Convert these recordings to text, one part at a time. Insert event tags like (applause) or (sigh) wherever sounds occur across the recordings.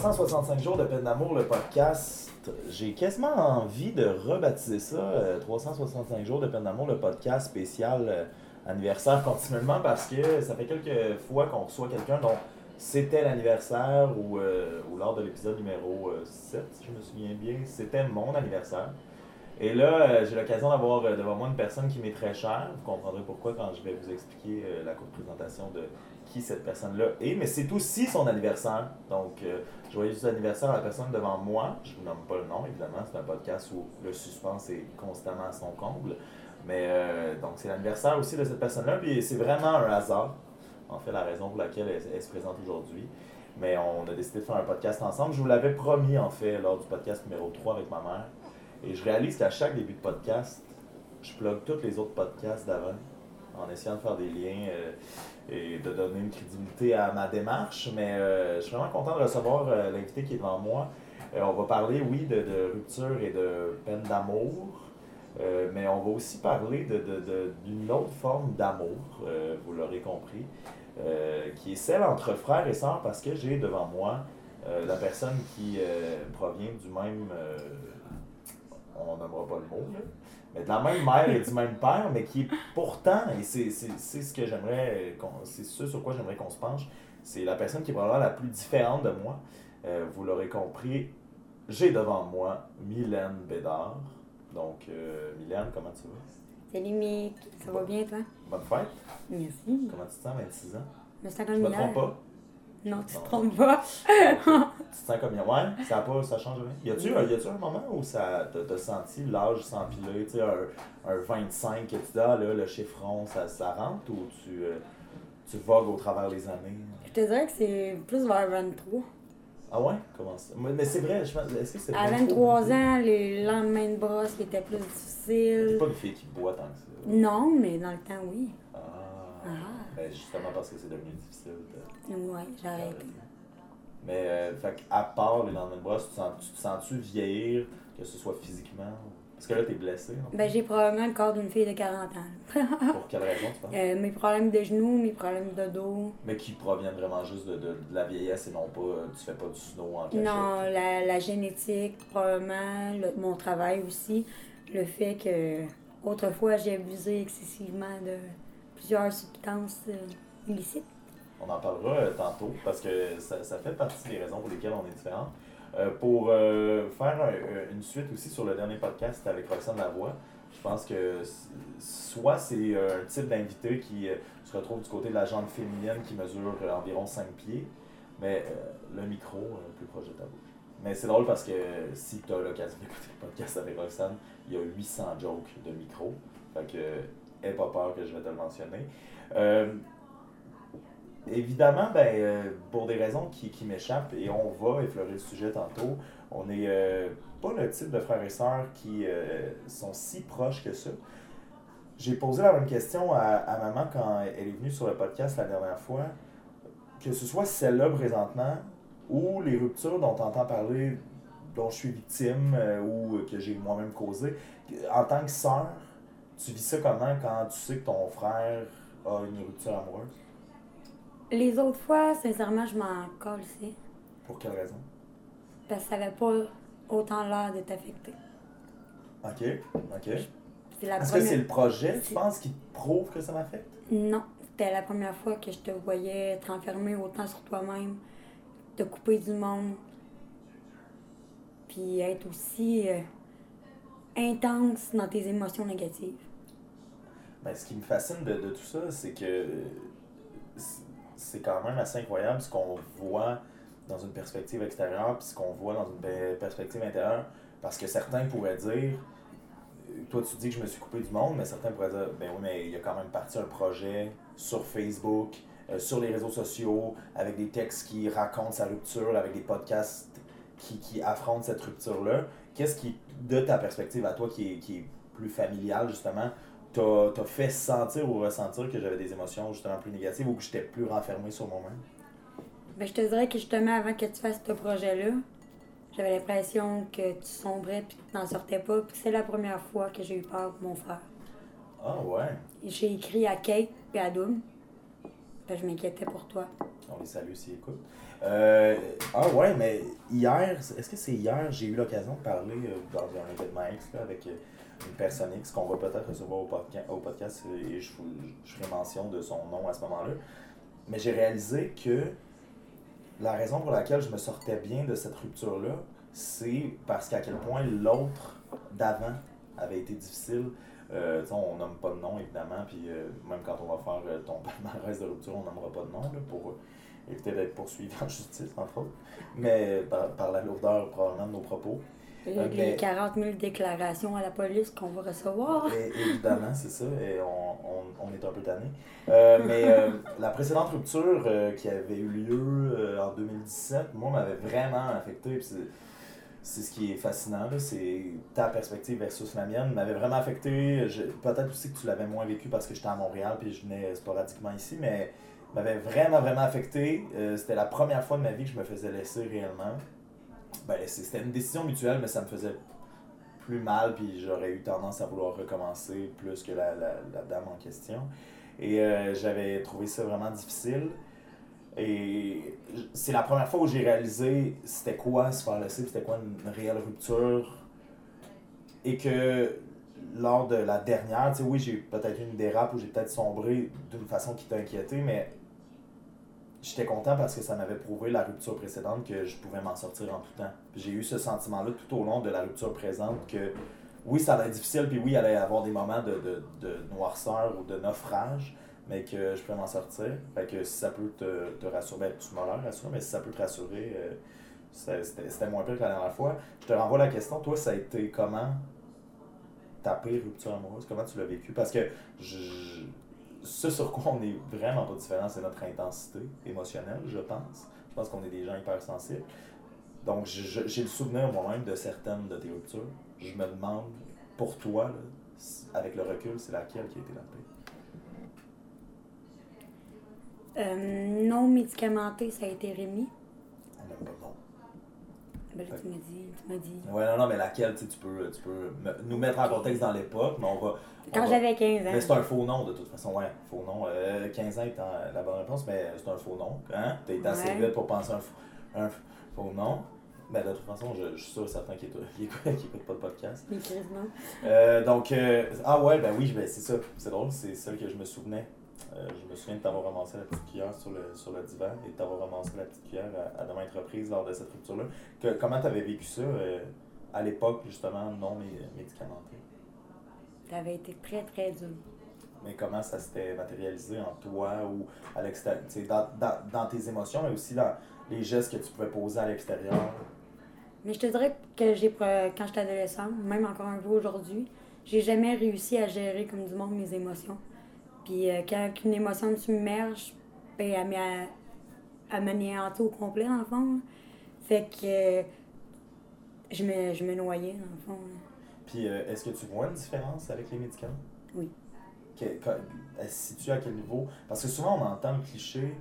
365 jours de peine d'amour, le podcast. J'ai quasiment envie de rebaptiser ça euh, 365 jours de peine d'amour, le podcast spécial euh, anniversaire continuellement parce que ça fait quelques fois qu'on reçoit quelqu'un dont c'était l'anniversaire ou, euh, ou lors de l'épisode numéro euh, 7, si je me souviens bien, c'était mon anniversaire. Et là, euh, j'ai l'occasion d'avoir euh, devant moi une personne qui m'est très chère. Vous comprendrez pourquoi quand je vais vous expliquer euh, la courte présentation de qui cette personne-là est. Mais c'est aussi son anniversaire. Donc, euh, joyeux anniversaire à la personne devant moi. Je vous nomme pas le nom, évidemment. C'est un podcast où le suspense est constamment à son comble. Mais euh, donc, c'est l'anniversaire aussi de cette personne-là. Puis c'est vraiment un hasard. En fait, la raison pour laquelle elle, elle se présente aujourd'hui. Mais on a décidé de faire un podcast ensemble. Je vous l'avais promis, en fait, lors du podcast numéro 3 avec ma mère. Et je réalise qu'à chaque début de podcast, je plug tous les autres podcasts d'avant en essayant de faire des liens euh, et de donner une crédibilité à ma démarche. Mais euh, je suis vraiment content de recevoir euh, l'invité qui est devant moi. Euh, on va parler, oui, de, de rupture et de peine d'amour. Mais on va aussi parler de, de- de- d'une autre forme d'amour, vous l'aurez compris, qui est celle entre frères et sœurs, parce que j'ai devant moi la personne qui provient du même, on nommera pas le mot, là, mais de la même mère et du même père, mais qui est pourtant, et c'est, ce que j'aimerais, qu'on- c'est ce sur quoi j'aimerais qu'on se penche, c'est la personne qui est probablement la plus différente de moi. Euh, vous l'aurez compris, j'ai devant moi Mylène Bédard. Donc, euh, Mylène, comment tu vas? Salut Mick, ça va bien toi? Bonne fête. Merci. Comment tu te sens, 26 ans? Je me sens Je comme me trompe pas? Non, tu te trompes pas. (laughs) tu te sens comme Ouais, ça a pas, ça change rien. Y a-tu, un- a-tu un moment où ça t'as, senti l'âge s'empiler, tu sais, un, un 25, que tu dis, ah là, le chiffron, ça, ça rentre ou tu, euh, tu vogues au travers les années? Je te dirais que c'est plus vers 23. Ah ouais? Comment ça? Mais, c'est vrai, je pense, est-ce que c'est À pas 23 trop- ans, les lendemains de brosse qui étaient plus C'est difficiles. pas une fille qui boit tant que ça? Non, mais dans le temps, oui. Ben justement parce que c'est devenu difficile. de- Ouais, j'ai arrêté. Mais, euh, fait à part les lendemains de brosse, tu, sens, tu te sens-tu vieillir, que ce soit physiquement? Parce que là, t'es blessé. Ben, j'ai probablement le corps d'une fille de 40 ans. (laughs) Pour quelle raison, tu penses? Euh, mes problèmes de genoux, mes problèmes de dos. Mais qui proviennent vraiment juste de, de, de la vieillesse et non pas, euh, tu fais pas du snow en cachette. Non, la, la génétique, probablement, le- mon travail aussi. Le fait que, autrefois, j'ai abusé excessivement de plusieurs substances euh, illicites. On en parlera euh, tantôt parce que ça, fait partie des raisons pour lesquelles on est différents. Euh, pour faire un- une suite aussi sur le dernier podcast avec Roxane Lavoie, je pense que soit c'est un type d'invité qui se retrouve du côté de la jambe féminine qui mesure environ 5 pieds, mais le micro plus proche de ta bouche. Mais c'est drôle parce que si tu as l'occasion d'écouter le podcast avec Roxane, il y a 800 jokes de micro. Fait aie pas peur que je vais te le mentionner. Euh, Évidemment, ben, euh, pour des raisons qui, m'échappent, et on va effleurer le sujet tantôt, on n'est euh, pas le type de frères et sœurs qui sont si proches que ça. J'ai posé la même question à, à maman quand elle est venue sur le podcast la dernière fois, que ce soit celle-là présentement ou les ruptures dont tu entends parler, dont je suis victime ou que j'ai moi-même causé. En tant que sœur, tu vis ça comment quand tu sais que ton frère a une rupture amoureuse? Les autres fois, sincèrement, je m'en colle ici. Pour quelle raison? Parce que ça n'avait pas autant l'air de t'affecter. Ok, ok. C'est la Est-ce que c'est le projet, tu penses, qui te prouve que ça m'affecte? Non, c'était la première fois que je te voyais te renfermer autant sur toi-même, te couper du monde, puis être aussi euh, intense dans tes émotions négatives. Ben, ce qui me fascine de, de tout ça, c'est que c'est- quand même assez incroyable ce qu'on voit dans une perspective extérieure puis ce qu'on voit dans une pe- perspective intérieure. Parce que certains pourraient dire, toi tu dis que je me suis coupé du monde, mais certains pourraient dire, ben oui, mais il y a quand même parti un projet sur Facebook, euh, sur les réseaux sociaux, avec des textes qui racontent sa rupture, avec des podcasts qui, qui affrontent cette rupture-là. Qu'est-ce qui, de ta perspective à toi, qui est, qui est plus familiale justement, t'a t'a fait sentir ou ressentir que j'avais des émotions justement plus négatives ou que j'étais plus renfermé sur moi-même? Ben, je te dirais que justement, avant que tu fasses ce projet-là, j'avais l'impression que tu sombrais puis que tu n'en sortais pas. Puis c'est la première fois que j'ai eu peur pour mon frère. Ah ouais? J'ai écrit à Kate puis à Doom je m'inquiétais pour toi. On les salue s'ils écoutent. Euh, ah ouais, mais hier, est-ce que c'est hier, j'ai eu l'occasion de parler euh, dans un événement X là, avec euh, une personne X qu'on va peut-être recevoir au, podca au podcast et je, ferai mention de son nom à ce moment-là. Mais j'ai réalisé que la raison pour laquelle je me sortais bien de cette rupture-là, c'est parce qu'à quel point l'autre d'avant avait été difficile. Euh, on nomme pas de nom, évidemment, puis euh, même quand on va faire euh, ton (laughs) palmarès de rupture, on nommera pas de nom là, pour éviter d'être poursuivi en (laughs) justice, entre autres. Mais par, par la lourdeur, probablement, de nos propos. Les 40 000 déclarations à la police qu'on va recevoir. évidemment, c'est ça. Et on, on, est un peu tanné. Euh, mais euh, la précédente rupture euh, qui avait eu lieu en 2017, moi, m'avait vraiment affecté. C'est ce qui est fascinant, c'est ta perspective versus la mienne, m'avait vraiment affecté. Peut-être aussi que tu l'avais moins vécu parce que j'étais à Montréal puis je venais sporadiquement ici, mais m'avait vraiment, vraiment affecté. C'était la première fois de ma vie que je me faisais laisser réellement ben, c'était une décision mutuelle, mais ça me faisait plus mal, puis j'aurais eu tendance à vouloir recommencer plus que la, la, dame en question. Et euh, j'avais trouvé ça vraiment difficile. Et c'est la première fois où j'ai réalisé c'était quoi se faire laisser, c'était quoi une, réelle rupture. Et que lors de la dernière, tu sais, oui, j'ai peut-être eu une dérape où j'ai peut-être sombré d'une façon qui t'a inquiété, mais j'étais content parce que ça m'avait prouvé la rupture précédente que je pouvais m'en sortir en tout temps. J'ai eu ce sentiment-là tout au long de la rupture présente que oui, ça allait être difficile, puis oui, il allait y avoir des moments de, de, de noirceur ou de naufrage, mais que je pouvais m'en sortir. Fait que si ça peut te, te rassurer, ben, tu m'as l'air rassuré, mais si ça peut te rassurer, euh, c'était moins pire que la dernière fois. Je te renvoie la question, toi, ça a été comment ta pire rupture amoureuse? Comment tu l'as vécu? Parce que je, ce sur quoi on est vraiment pas différent, c'est notre intensité émotionnelle, je pense. Je pense qu'on est des gens hypersensibles. Donc, j'ai le souvenir moi-même de certaines de tes ruptures. Je me demande, pour toi, avec le recul, c'est laquelle qui a été la pire? Euh, non médicamenté, ça a été Rémi. On n'a pas de nom. Ben là, tu m'as dit, tu m'as dit. Ouais, non, non, mais laquelle, tu peux, tu peux nous mettre en contexte dans l'époque, mais on va, quand j'avais 15 ans. Mais c'est un faux nom, de toute façon, ouais. Faux nom. 15 euh, ans étant la bonne réponse, mais c'est un faux nom. Hein? T'es assez vite pour penser un, un faux nom. Mais de toute façon, je, je suis sûr certain qu'il n'écoute (laughs) pas de podcast. Euh, donc, euh, ah ouais, ben oui, ben c'est ça. C'est drôle, c'est ça que je me souvenais. Euh, je me souviens de t'avoir ramassé la petite cuillère sur le, sur le divan et de t'avoir ramassé la petite cuillère à, à de maintes reprises lors de cette rupture-là. comment tu avais vécu ça à l'époque, justement, non médicamenté? ça avait été très, très dur. Mais comment ça s'était matérialisé en toi ou à l'extérieur, dans, dans, dans, tes émotions, mais aussi dans les gestes que tu pouvais poser à l'extérieur? Mais je te dirais que j'ai quand j'étais adolescente, même encore un peu aujourd'hui, j'ai jamais réussi à gérer comme du monde mes émotions. Puis euh, quand une émotion me submerge, ben, elle m'anéantit au complet, dans le fond. Fait que je, me, je me noyais, dans le fond. Puis, euh, est-ce que tu vois une différence avec les médicaments? Oui. Que, elle se situe à quel niveau? Parce que souvent, on entend le cliché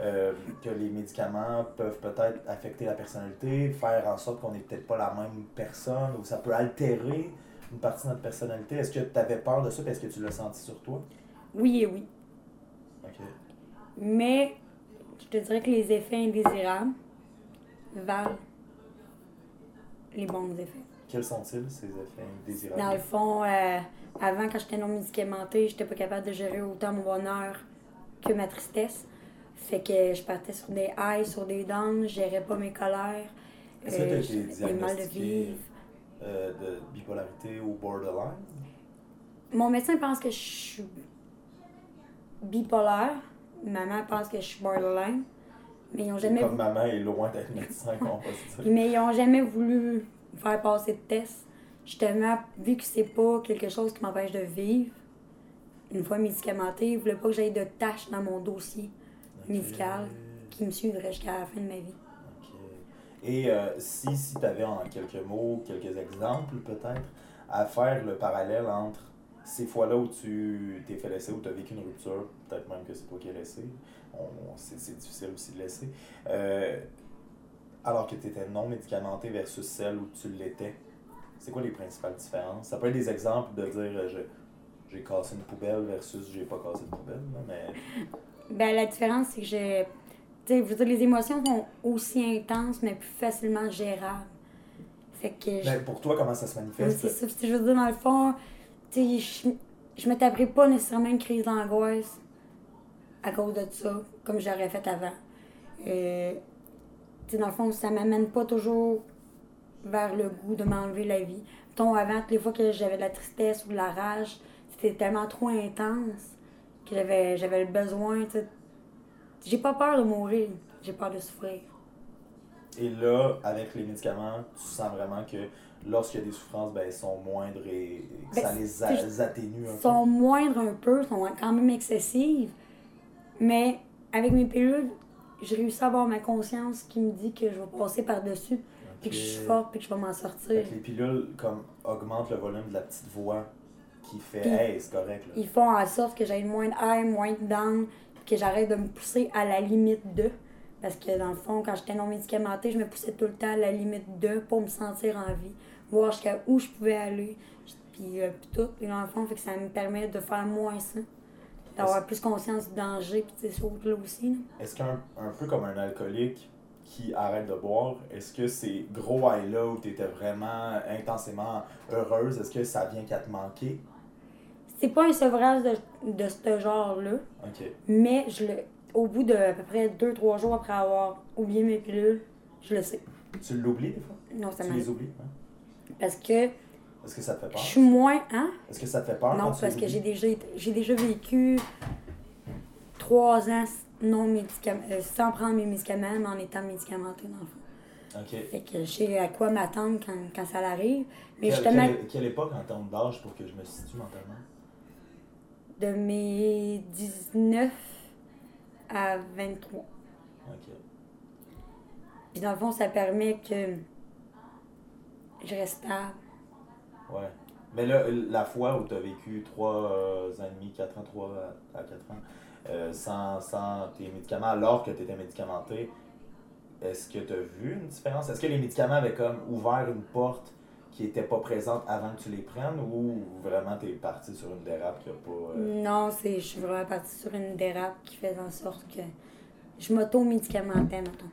euh, que les médicaments peuvent peut-être affecter la personnalité, faire en sorte qu'on n'est peut-être pas la même personne, ou ça peut altérer une partie de notre personnalité. Est-ce que tu avais peur de ça, est-ce que tu l'as senti sur toi? Oui et oui. OK. Mais, je te dirais que les effets indésirables valent les bons effets. Quels sont-ils, ces effets indésirables? Dans le fond, euh, avant, quand j'étais non médicamentée, j'étais pas capable de gérer autant mon bonheur que ma tristesse. Fait que je partais sur des highs, sur des downs, je gérais pas mes colères. Est-ce que tu as été mal de vivre. Euh, de bipolarité ou borderline? Mon médecin pense que je suis bipolaire. Maman pense que je suis borderline. Mais ils ont jamais. Comme maman est loin d'être médecin, Mais ils ont jamais voulu faire passer de tests. Justement, vu que c'est pas quelque chose qui m'empêche de vivre, une fois médicamenté, ils voulaient pas que j'aie de tâches dans mon dossier médical qui me suivrait jusqu'à la fin de ma vie. Et euh, si, si tu avais en quelques mots, quelques exemples peut-être, à faire le parallèle entre ces fois-là où tu t'es fait laisser, où tu as vécu une rupture, peut-être même que c'est toi qui as laissé, c'est difficile aussi de laisser, euh, alors que tu étais non médicamenté versus celle où tu l'étais, c'est quoi les principales différences? Ça peut être des exemples de dire euh, j'ai cassé une poubelle versus j'ai pas cassé une poubelle, mais. (laughs) Ben, la différence, c'est que j'ai. Tu sais, je les émotions sont aussi intenses, mais plus facilement gérables. Fait que. je- Mais pour toi, comment ça se manifeste? c'est ça. Je veux dire, dans le fond, tu sais, je, me taperais pas nécessairement une crise d'angoisse à cause de ça, comme j'aurais fait avant. Euh, tu sais, dans le fond, ça m'amène pas toujours vers le goût de m'enlever la vie. Avant, toutes les fois que j'avais de la tristesse ou de la rage, c'était tellement trop intense que j'avais j'avais le besoin, tu sais. J'ai pas peur de mourir, j'ai peur de souffrir. Et là, avec les médicaments, tu sens vraiment que lorsqu'il y a des souffrances, ben, elles sont moindres et, Ben, ça les atténue un peu. sont moindres un peu, sont quand même excessives. Mais avec mes pilules, j'ai réussi à avoir ma conscience qui me dit que je vais passer par-dessus, puis que je suis forte, puis que je vais m'en sortir. Les pilules comme augmentent le volume de la petite voix qui fait Puis- Hey, c'est correct là. Ils font en sorte que j'aille moins de high, moins de down, puis que j'arrête de me pousser à la limite de. Parce que dans le fond, quand j'étais non médicamentée, je me poussais tout le temps à la limite de pour me sentir en vie, voir jusqu'à où je pouvais aller, puis, euh, puis tout. Et dans le fond, fait que ça me permet de faire moins ça, d'avoir plus conscience du danger, puis choses-là aussi. là. Est-ce qu'un un peu comme un alcoolique qui arrête de boire, est-ce que ces gros high là où tu étais vraiment intensément heureuse, est-ce que ça vient qu'à te manquer? C'est pas un sevrage de, de ce genre-là, Ok. mais je le, au bout de à peu près 2-3 jours après avoir oublié mes pilules, je le sais. Tu l'oublies des fois? Non, ça Tu les oublies? hein? Parce que Est-ce que ça te fait je peur? suis moins. Hein? Est-ce que ça te fait peur? Non, parce que j'ai déjà, j'ai déjà vécu 3 ans non médicam- euh, sans prendre mes médicaments, mais en étant médicamentée dans le fond. Ok. Fait que je sais à quoi m'attendre quand, quand ça arrive. Mais Quelle, justement, quelle- quelle époque en termes d'âge pour que je me situe mentalement? de mes 19 à 23. Ok. Puis dans le fond, ça permet que je reste stable. Ouais. Mais là, la fois où tu as vécu 3 ans et demi, 4 ans, 3 à 4 ans, euh, sans, sans tes médicaments, alors que tu étais médicamenté, est-ce que tu as vu une différence? Est-ce que les médicaments avaient comme ouvert une porte qui n'était pas présente avant que tu les prennes ou vraiment tu es parti sur une dérape qui a pas. euh, Non, c'est, je suis vraiment partie sur une dérape qui fait en sorte que je m'auto-médicamentais, mettons.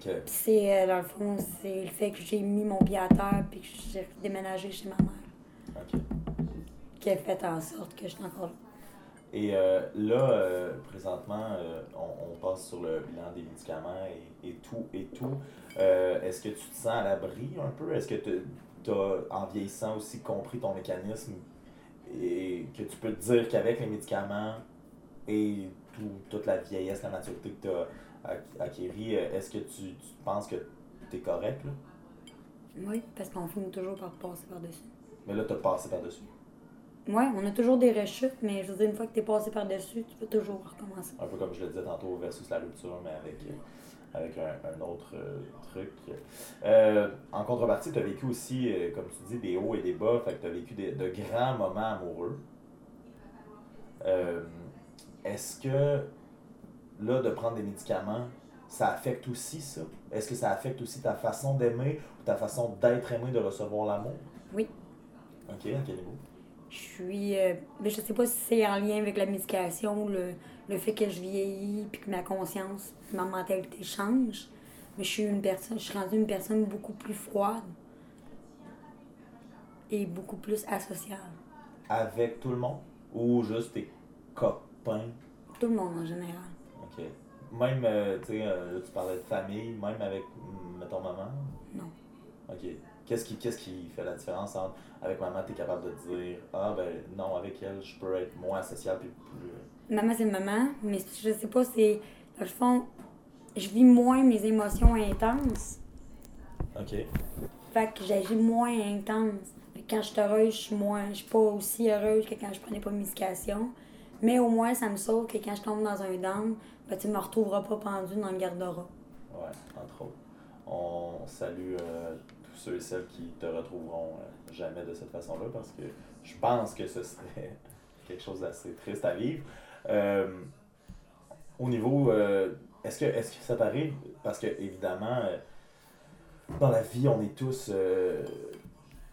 Puis c'est, euh, dans le fond, c'est le fait que j'ai mis mon pied à terre puis que j'ai déménagé chez ma mère Ok. qui a fait en sorte que je suis encore là. Et euh, là, euh, présentement, euh, on, on passe sur le bilan des médicaments et, et tout. Et tout. Est-ce que tu te sens à l'abri un peu? Est-ce que tu as, en vieillissant aussi, compris ton mécanisme et que tu peux te dire qu'avec les médicaments et tout, toute la vieillesse, la maturité que tu as euh, est-ce que tu, tu penses que tu es correct? Là? Oui, parce qu'on finit toujours par passer par-dessus. Mais là, tu as passé par-dessus. Oui, on a toujours des rechutes, mais je veux dire, une fois que tu es passé par-dessus, tu peux toujours recommencer. Un peu comme je le disais tantôt versus la rupture, mais avec, euh, avec un, un autre euh, truc. Euh, en contrepartie, tu as vécu aussi, euh, comme tu dis, des hauts et des bas, fait que tu as vécu des- de grands moments amoureux. Est-ce que là, de prendre des médicaments, ça affecte aussi ça? Est-ce que ça affecte aussi ta façon d'aimer ou ta façon d'être aimé, de recevoir l'amour? Oui. Ok, à quel niveau? Je suis. euh, mais je sais pas si c'est en lien avec la médication, le, le fait que je vieillis, puis que ma conscience, ma mentalité change. Mais je suis une personne, je suis rendue une personne beaucoup plus froide et beaucoup plus asociale. Avec tout le monde ou juste tes copains? Tout le monde en général. Même, euh, tu sais, euh, là, tu parlais de famille, même avec, mm, mettons, maman? Non. Ok. Qu'est-ce qui, qu'est-ce qui fait la différence entre, avec maman, tu es capable de dire, ah ben non, avec elle, je peux être moins associable puis plus. Maman, c'est maman, mais je sais pas, c'est. Dans le fond, je vis moins mes émotions intenses. Ok. Fait que j'agis moins intense. Fait que quand je suis heureuse, je suis moins. Je suis pas aussi heureuse que quand je prenais pas de médication. Mais au moins, ça me sauve que quand je tombe dans un down, ben, tu me retrouveras pas pendu dans le garde-robe. Ouais, entre autres. On salue euh, tous ceux et celles qui te retrouveront euh, jamais de cette façon-là parce que je pense que ce serait (laughs) quelque chose d'assez triste à vivre. Euh, au niveau, est-ce que, est que ça t'arrive? Parce que, évidemment, dans la vie, on est tous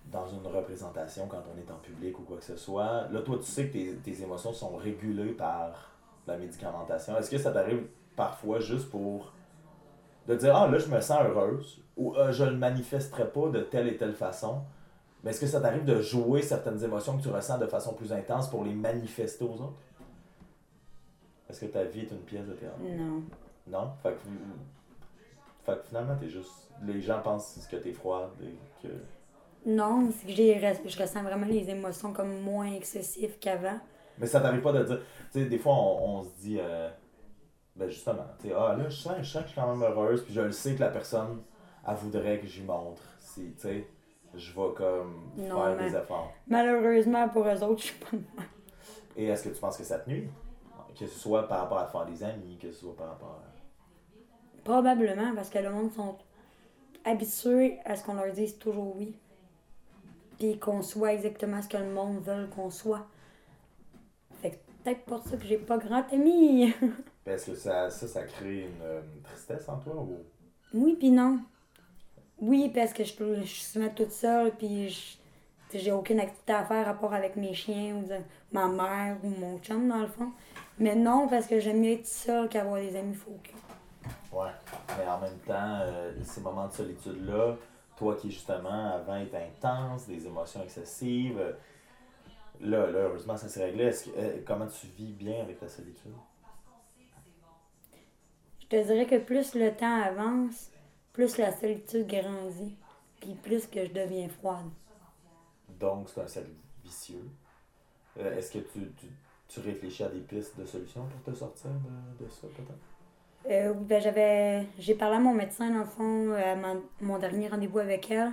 dans une représentation quand on est en public ou quoi que ce soit. Là, toi, tu sais que tes émotions sont régulées par la médicamentation. Est-ce que ça t'arrive parfois juste pour de dire Ah là, je me sens heureuse ou ah, je ne le manifesterai pas de telle et telle façon? Mais est-ce que ça t'arrive de jouer certaines émotions que tu ressens de façon plus intense pour les manifester aux autres? Est-ce que ta vie est une pièce de théâtre? Non. Non? Fait que, fait que finalement, t'es juste. Les gens pensent que t'es froide et que. Non, c'est que j'ai, je ressens vraiment les émotions comme moins excessives qu'avant. Mais ça t'arrive pas de dire. Tu sais, des fois, on, on se dit. Euh, ben justement, tu sais, ah là, je sens, je sens que je suis quand même heureuse, puis je le sais que la personne, elle voudrait que j'y montre. Si, tu sais, je vais comme faire des efforts. Malheureusement, pour eux autres, je suis pas Et est-ce que tu penses que ça te nuit? Que ce soit par rapport à faire des amis, que ce soit par rapport à. Probablement, parce que le monde sont habitués à ce qu'on leur dise toujours oui. Puis qu'on soit exactement ce que le monde veut qu'on soit. Peut-être pour ça que j'ai pas grand ami. (laughs) Est-ce que ça, ça, ça crée une, tristesse en toi ou? Oui, puis non. Oui, parce que je, je suis souvent toute seule, puis j'ai aucune activité à faire rapport avec mes chiens ou ma mère ou mon chum, dans le fond. Mais non, parce que j'aime mieux être seule qu'avoir des amis faux Ouais, mais en même temps, euh, ces moments de solitude-là, toi qui justement avant était intense, des émotions excessives, euh, là, là, heureusement, ça s'est réglé. Euh, comment tu vis bien avec ta solitude? Je te dirais que plus le temps avance, plus la solitude grandit, puis plus que je deviens froide. Donc, c'est un cercle vicieux. Est-ce que tu, tu, tu, réfléchis à des pistes de solutions pour te sortir de, de ça, peut-être? Euh, ben, j'avais j'ai parlé à mon médecin dans le fond à mon dernier rendez-vous avec elle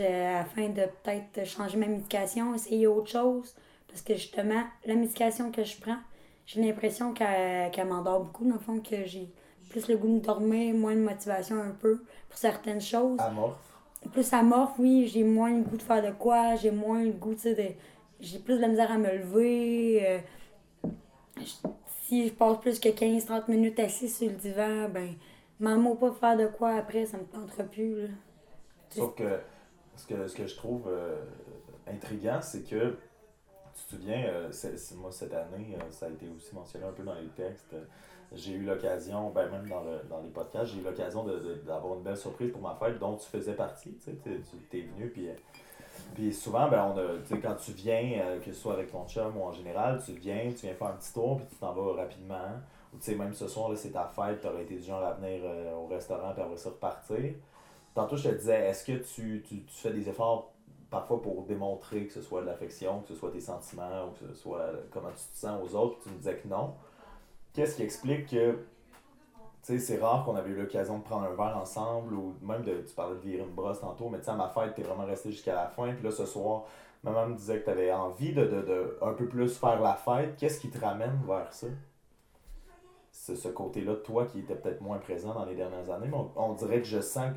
afin de peut-être changer ma médication essayer autre chose parce que justement la médication que je prends j'ai l'impression qu'elle m'endort beaucoup dans le fond que j'ai plus le goût de dormir moins de motivation un peu pour certaines choses amorphe plus amorphe oui j'ai moins le goût de faire de quoi j'ai moins le goût de j'ai plus de la misère à me lever euh, si je passe plus que 15-30 minutes assis sur le divan, ben, maman pas faire de quoi après, ça me tentera plus. Là. Sauf que ce que, ce que je trouve euh, intriguant, c'est que tu te souviens, euh, moi cette année, euh, ça a été aussi mentionné un peu dans les textes. j'ai eu l'occasion, ben même dans, le, dans les podcasts, j'ai eu l'occasion d'avoir une belle surprise pour ma fête dont tu faisais partie. Tu es venu, puis puis souvent, ben, on a, quand tu viens, euh, que ce soit avec ton chum ou en général, tu viens, tu viens faire un petit tour, puis tu t'en vas rapidement. Ou tu sais, même ce soir, c'est ta fête, tu aurais été du genre à venir euh, au restaurant, puis après ça repartir. Tantôt, je te disais, est-ce que tu, tu, fais des efforts parfois pour démontrer que ce soit de l'affection, que ce soit tes sentiments, ou que ce soit comment tu te sens aux autres, tu me disais que non. Qu'est-ce qui explique que tu sais, c'est rare qu'on avait eu l'occasion de prendre un verre ensemble ou même de. Tu parlais de virer une brosse tantôt, mais tu sais, à ma fête, t'es vraiment resté jusqu'à la fin. Puis là, ce soir, maman me disait que t'avais envie de, de, de, un peu plus faire la fête. Qu'est-ce qui te ramène vers ça? Ce côté-là de toi qui était peut-être moins présent dans les dernières années, mais on, dirait que je sens que.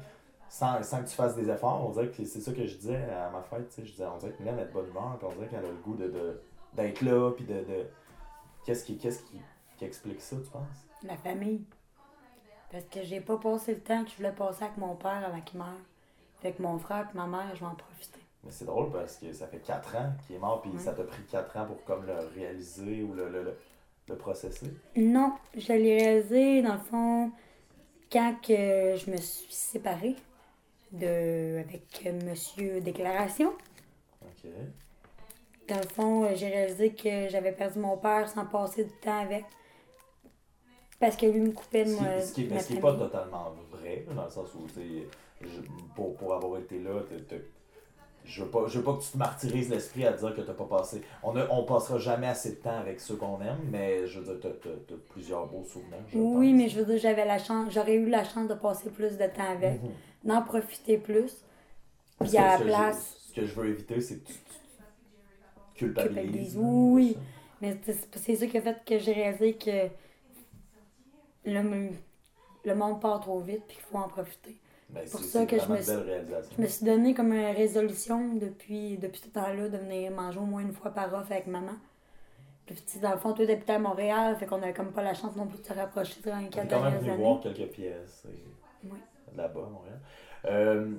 Sans, sans, que tu fasses des efforts, on dirait que c'est ça que je disais à ma fête, tu sais, je disais, on dirait que Mylène est de bonne humeur, puis on dirait qu'elle a le goût de, d'être là, puis de... de... Qu'est-ce qui, qu'est-ce qui, qui explique ça, tu penses? La famille. Parce que j'ai pas passé le temps que je voulais passer avec mon père avant qu'il meure. Fait que mon frère et ma mère, je vais en profiter. Mais c'est drôle parce que ça fait 4 ans qu'il est mort, puis ça t'a pris 4 ans pour comme le réaliser ou le, le, le, processer? Non, je l'ai réalisé dans le fond quand que je me suis séparée de, avec Monsieur Déclaration. OK. Dans le fond, j'ai réalisé que j'avais perdu mon père sans passer du temps avec. Parce que lui me coupait de moi. Ce qui n'est pas totalement vrai, dans le sens où, pour, pour avoir été là, je veux pas je veux pas que tu te martyrises l'esprit à dire que tu n'as pas passé on a, on passera jamais assez de temps avec ceux qu'on aime mais je veux dire tu as, plusieurs beaux souvenirs oui mais je veux dire j'avais la chance j'aurais eu la chance de passer plus de temps avec mhm. D'en profiter plus puis à la place ce que je veux éviter c'est que tu, culpabilises, oui mais c'est ça qui a fait que j'ai réalisé que le, le monde part trop vite puis qu'il faut en profiter. Ben, c'est pour ça que je me, suis, je me suis donné comme une résolution depuis, depuis ce temps-là de venir manger au moins une fois par off avec maman. Puis, dans le fond, toi, t'habitais à Montréal, fait qu'on avait comme pas la chance non plus de se rapprocher dans les quatre dernières années. quand même voir quelques pièces oui. Là-bas Montréal. Euh,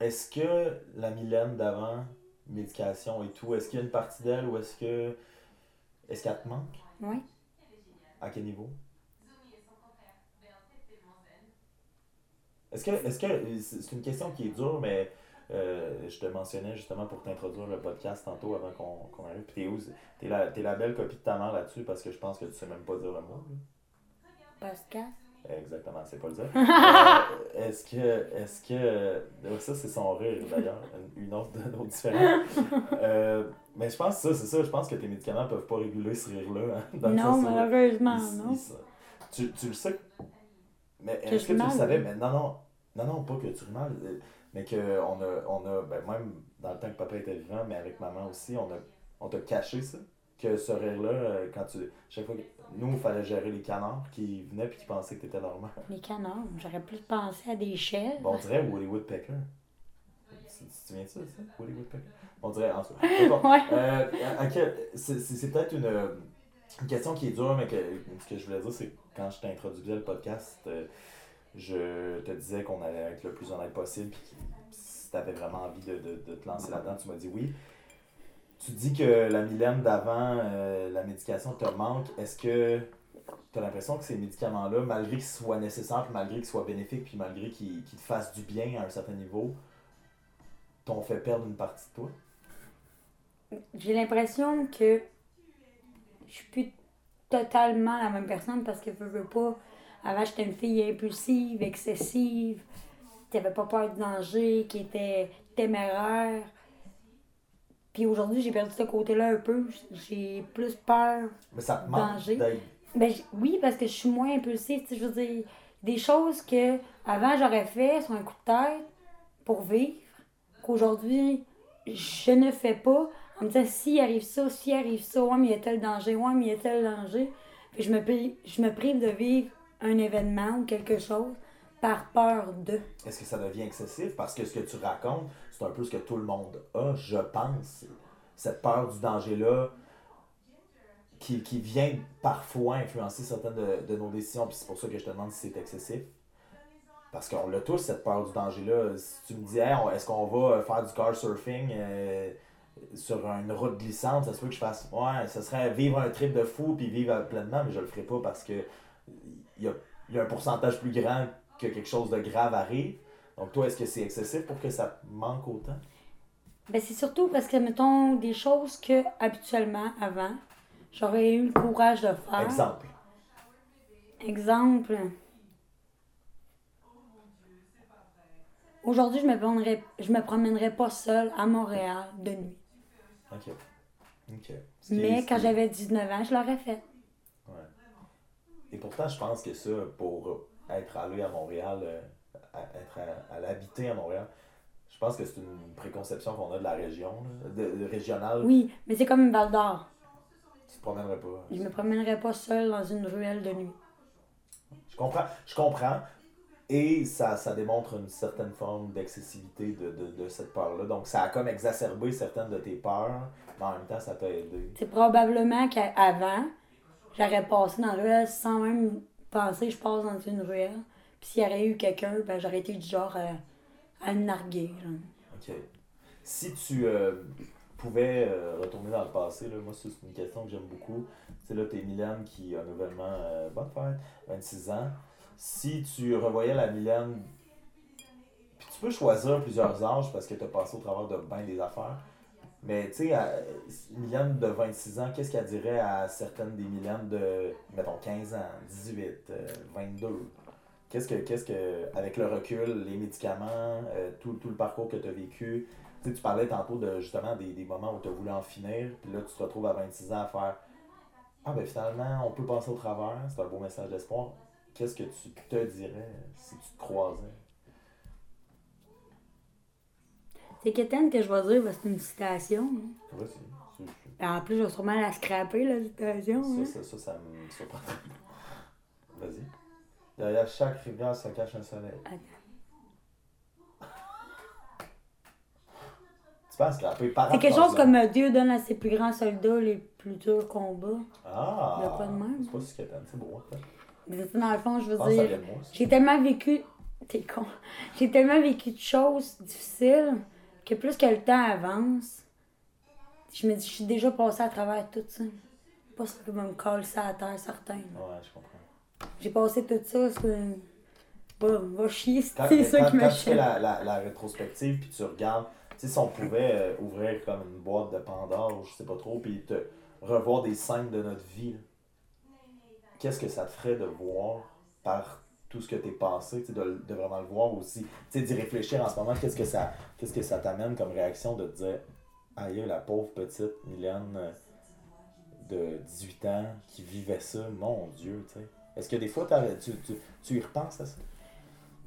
est-ce que la Mylène d'avant, médication et tout, est-ce qu'il y a une partie d'elle ou est-ce que. Est-ce qu'elle te manque? Oui. À quel niveau? Est-ce que, est-ce que, c'est une question qui est dure, mais euh, je te mentionnais justement pour t'introduire le podcast tantôt avant qu'on, qu'on arrive. Puis t'es où? T'es la, t'es la belle copie de ta mère là-dessus parce que je pense que tu sais même pas dire le mot. Podcast. Exactement, c'est pas le dire. (laughs) Euh, est-ce que. Est-ce que. euh, Ça, c'est son rire d'ailleurs. Une une autre de nos. Euh, mais je pense que ça, c'est ça. Je pense que tes médicaments peuvent pas réguler ce rire-là. hein, Non, malheureusement, non. tu, tu le sais. Mais est-ce que tu le savais? oui. Mais non, non. Non, non, pas que tu mal. Mais qu'on a, on a ben, même dans le temps que papa était vivant, mais avec maman aussi, on a on t'a caché ça. Que ce rire-là, quand tu. Chaque fois que. Nous, il fallait gérer les canards qui venaient puis qui pensaient que t'étais normal. Les canards, j'aurais plus pensé à des chèvres. Bon, on dirait Woody Woodpecker. Tu tu te souviens de ça, ça? Woody Woodpecker? On dirait en (laughs) Ouais. euh, c'est peut-être une, une question qui est dure, mais que, ce que je voulais dire, c'est que quand je t'introduisais le podcast, euh, je te disais qu'on allait être le plus honnête possible, puis que si tu avais vraiment envie de, de- de te lancer là-dedans, tu m'as dit oui. Tu dis que la Mylène d'avant, euh, la médication te manque. Est-ce que tu as l'impression que ces médicaments-là, malgré qu'ils soient nécessaires, malgré qu'ils soient bénéfiques, puis malgré qu'ils qu'ils te fassent du bien à un certain niveau, t'ont fait perdre une partie de toi? J'ai l'impression que je suis plus totalement la même personne parce que je veux pas. Avant, j'étais une fille impulsive, excessive, qui avait pas peur du danger, qui était téméraire. Puis aujourd'hui, j'ai perdu ce côté-là un peu. J'ai plus peur. Mais ça te manque Danger. d'être Ben oui, parce que je suis moins impulsive. Je veux dire, des choses que avant j'aurais fait sur un coup de tête pour vivre, qu'aujourd'hui, je ne fais pas. En me disant, s'il arrive ça, s'il arrive ça, ouais, mais il y a tel danger, ouais, mais il y a tel danger. Puis je me, prive, je me prive de vivre un événement ou quelque chose par peur de. Est-ce que ça devient excessif? Parce que ce que tu racontes, un peu ce que tout le monde a, je pense. Cette peur du danger-là qui, qui vient parfois influencer certaines de, nos décisions. Puis c'est pour ça que je te demande si c'est excessif. Parce qu'on l'a tous, cette peur du danger-là. Si tu me dis, Hey, est-ce qu'on va faire du car surfing euh, sur une route glissante, ça se peut que je fasse, ouais, ça serait vivre un trip de fou puis vivre pleinement, mais je le ferai pas parce que il y a un pourcentage plus grand que quelque chose de grave arrive. Donc toi, est-ce que c'est excessif pour que ça manque autant? Ben c'est surtout parce que, mettons, des choses que habituellement, avant, j'aurais eu le courage de faire. Exemple. Exemple. Aujourd'hui, je me promènerais, je me promènerais pas seule à Montréal de nuit. Ok. Ok. Ce qui est- Mais quand j'avais 19 ans, je l'aurais fait. Ouais. Et pourtant, je pense que ça, pour être allé à Montréal, euh, à, être à, à l'habiter à Montréal, je pense que c'est une préconception qu'on a de la région, là, de, de régionale. Oui, mais c'est comme Val d'Or. Tu te promènerais pas. Je me promènerais pas seule dans une ruelle de nuit. Je comprends. Je comprends. Et ça, ça démontre une certaine forme d'excessivité de, de, de cette peur-là. Donc, ça a comme exacerbé certaines de tes peurs, mais en même temps, ça t'a aidé. C'est probablement qu'avant, j'aurais passé dans la ruelle sans même penser je passe dans une ruelle. S'il y aurait eu quelqu'un, ben j'aurais été du genre à, à narguer. OK. Si tu euh, pouvais euh, retourner dans le passé, là, moi, c'est une question que j'aime beaucoup. Tu sais, là, t'es Mylène qui a nouvellement, euh, bonne fête, 26 ans. Si tu revoyais la Mylène, tu peux choisir plusieurs âges parce que tu as passé au travers de bien des affaires. Mais tu sais, Mylène de 26 ans, qu'est-ce qu'elle dirait à certaines des Mylènes de, mettons, 15 ans, 18, euh, 22? Qu'est-ce que, qu'est-ce que, avec le recul, les médicaments, euh, tout, tout le parcours que tu as vécu, tu sais, tu parlais tantôt de justement des, des moments où tu as voulu en finir, puis là tu te retrouves à 26 ans à faire Ah ben finalement, on peut passer au travers, c'est un beau message d'espoir. Qu'est-ce que tu te dirais si tu te croisais? C'est Kéten que je vais dire, c'est une citation. hein. Vas-y. c'est- c'est- En plus, je vais sûrement la scraper, la citation. hein. Ça, ça, ça, ça me surprend. (laughs) Vas-y. Derrière chaque rivière se cache un soleil. (laughs) Tu penses scraper par C'est quelque chose comme euh, Dieu donne à ses plus grands soldats les plus durs combats. Ah! Il y a pas de même. C'est pas si Kéten, c'est beau. hein. Mais dans le fond, je veux que ça dire, j'ai tellement vécu. T'es con. J'ai tellement vécu de choses difficiles que plus que le temps avance, je me dis, je suis déjà passée à travers tout ça. pas ça va me coller ça à terre, certain. Ouais, je comprends. J'ai passé tout ça, c'est. Va, va chier, Quand, c'est ça quand- qui quand me tu fais la, la, la rétrospective, puis tu regardes, tu sais, si on pouvait euh, ouvrir comme une boîte de Pandore, ou je sais pas trop, puis te revoir des scènes de notre vie, qu'est-ce que ça te ferait de voir par tout ce que t'es passé, tu sais, de, de vraiment le voir aussi, tu sais, d'y réfléchir en ce moment, qu'est-ce que ça qu'est-ce que ça t'amène comme réaction de te dire, aïe, la pauvre petite Mylène euh, de 18 ans qui vivait ça, mon Dieu, tu sais. Est-ce que des fois, tu, tu, tu y repenses à ça?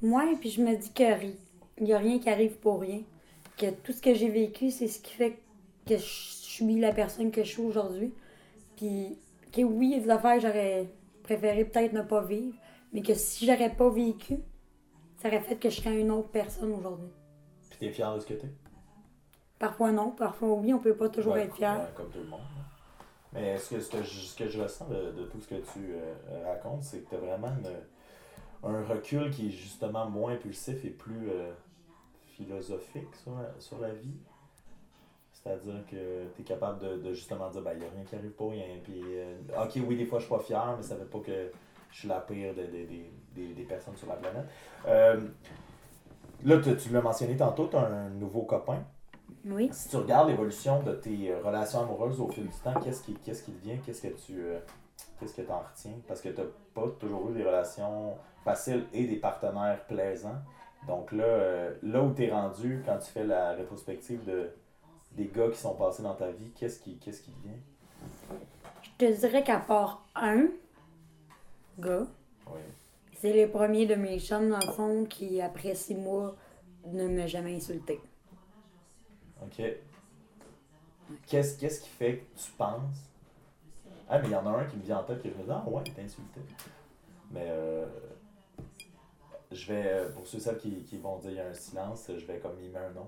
Moi, puis je me dis que ri- il n'y a rien qui arrive pour rien. Que tout ce que j'ai vécu, c'est ce qui fait que je suis la personne que je suis aujourd'hui. Puis que oui, il y a des affaires que j'aurais préféré peut-être ne pas vivre, mais que si j'aurais pas vécu, ça aurait fait que je serais une autre personne aujourd'hui. Puis t'es fier de ce que t'es? Parfois non, parfois oui, on peut pas toujours Ouais, être fier. ouais, comme tout le monde. Mais est-ce que ce que je, ce que je ressens de, de tout ce que tu euh, racontes, c'est que tu as vraiment un recul qui est justement moins impulsif et plus euh, philosophique sur la, sur la vie? C'est-à-dire que tu es capable de, de justement dire, ben, il n'y a rien qui arrive pour rien. Puis, euh, ok, oui, des fois, je suis pas fier, mais ça ne veut pas que je suis la pire de- de- des- personnes sur la planète. Là, tu l'as mentionné tantôt, tu as un nouveau copain. Oui. Si tu regardes l'évolution de tes euh, relations amoureuses au fil du temps, qu'est-ce qui, qu'est-ce qui devient, qu'est-ce que tu euh, qu'est-ce que en retiens? Parce que tu n'as pas toujours eu des relations faciles et des partenaires plaisants. Donc là, euh, là où tu es rendu, quand tu fais la rétrospective de, des gars qui sont passés dans ta vie, qu'est-ce qui, qu'est-ce qui devient? Je te dirais qu'à part un gars, Oui. c'est le premier de mes chums, dans le fond, qui, après six mois, ne m'a jamais insulté. OK. Qu'est-ce, qu'est-ce qui fait que tu penses? Ah, mais il y en a un qui me vient en tête que je me dis, ah ouais, il t'a insulté. Mais euh, je vais, euh, pour ceux celles qui, qui vont dire il y a un silence, je vais comme mimer un nom.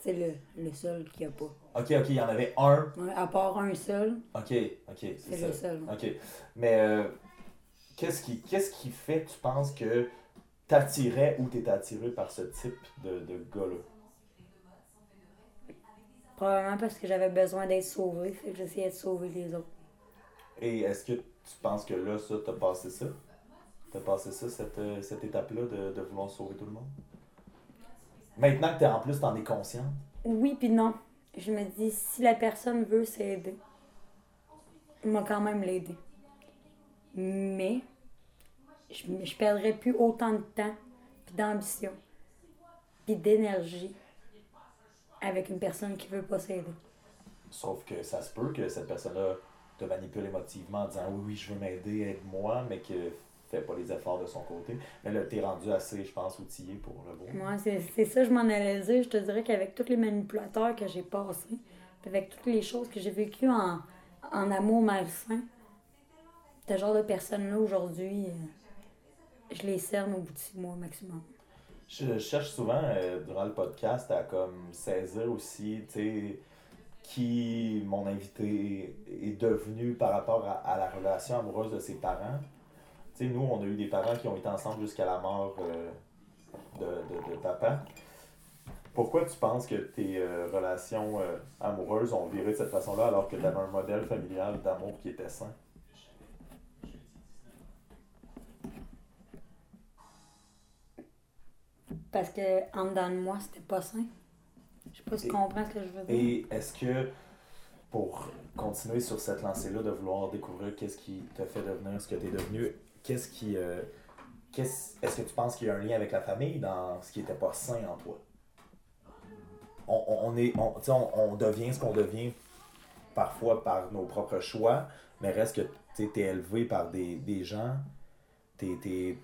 C'est le, le seul qui a pas. Ok, ok, il y en avait un. Ouais, à part un seul, Ok, ok, c'est c'est ça. le seul. Ok. Mais euh, qu'est-ce qui, qu'est-ce qui fait que tu penses que t'attirais ou t'es attiré par ce type de, de gars-là? Probablement parce que j'avais besoin d'être sauvé, fait que j'essayais de sauver les autres. Et est-ce que tu penses que là, ça, t'as passé ça? T'as passé ça, cette, euh, cette étape-là de, de vouloir sauver tout le monde? Maintenant que t'es en plus, t'en es consciente? Oui puis non. Je me dis, si la personne veut s'aider, m'a quand même l'aider. Mais, je, je perdrais plus autant de temps, puis d'ambition, puis d'énergie avec une personne qui veut pas s'aider. Sauf que ça se peut que cette personne-là te manipule émotivement en disant oui, oui, je veux m'aider, aide-moi, mais que fait pas les efforts de son côté. Mais là, t'es rendu assez, je pense, outillé pour le voir. Moi, c'est c'est ça, je m'en allais dire. Je te dirais qu'avec tous les manipulateurs que j'ai passés, avec toutes les choses que j'ai vécues en, en amour malsain, ce genre de personnes-là, aujourd'hui, euh, je les cerne au bout de six mois maximum. Je, cherche souvent, euh, durant le podcast, à comme saisir aussi, tu qui mon invité est devenu par rapport à, la relation amoureuse de ses parents. Tu sais, nous, on a eu des parents qui ont été ensemble jusqu'à la mort euh, de, de, papa. Pourquoi tu penses que tes euh, relations amoureuses ont viré de cette façon-là alors que tu avais un modèle familial d'amour qui était sain? Parce que en dedans de moi, c'était pas sain. Je sais pas si tu comprends ce que je veux dire. Et est-ce que, pour continuer sur cette lancée-là de vouloir découvrir qu'est-ce qui t'a fait devenir ce que tu es devenu, qu'est-ce qui. euh, qu'est-ce- est-ce que tu penses qu'il y a un lien avec la famille dans ce qui n'était pas sain en toi? On, on, est, on, tu on, on devient ce qu'on devient parfois par nos propres choix, mais reste que tu es élevé par des, des gens, t'es- t'es-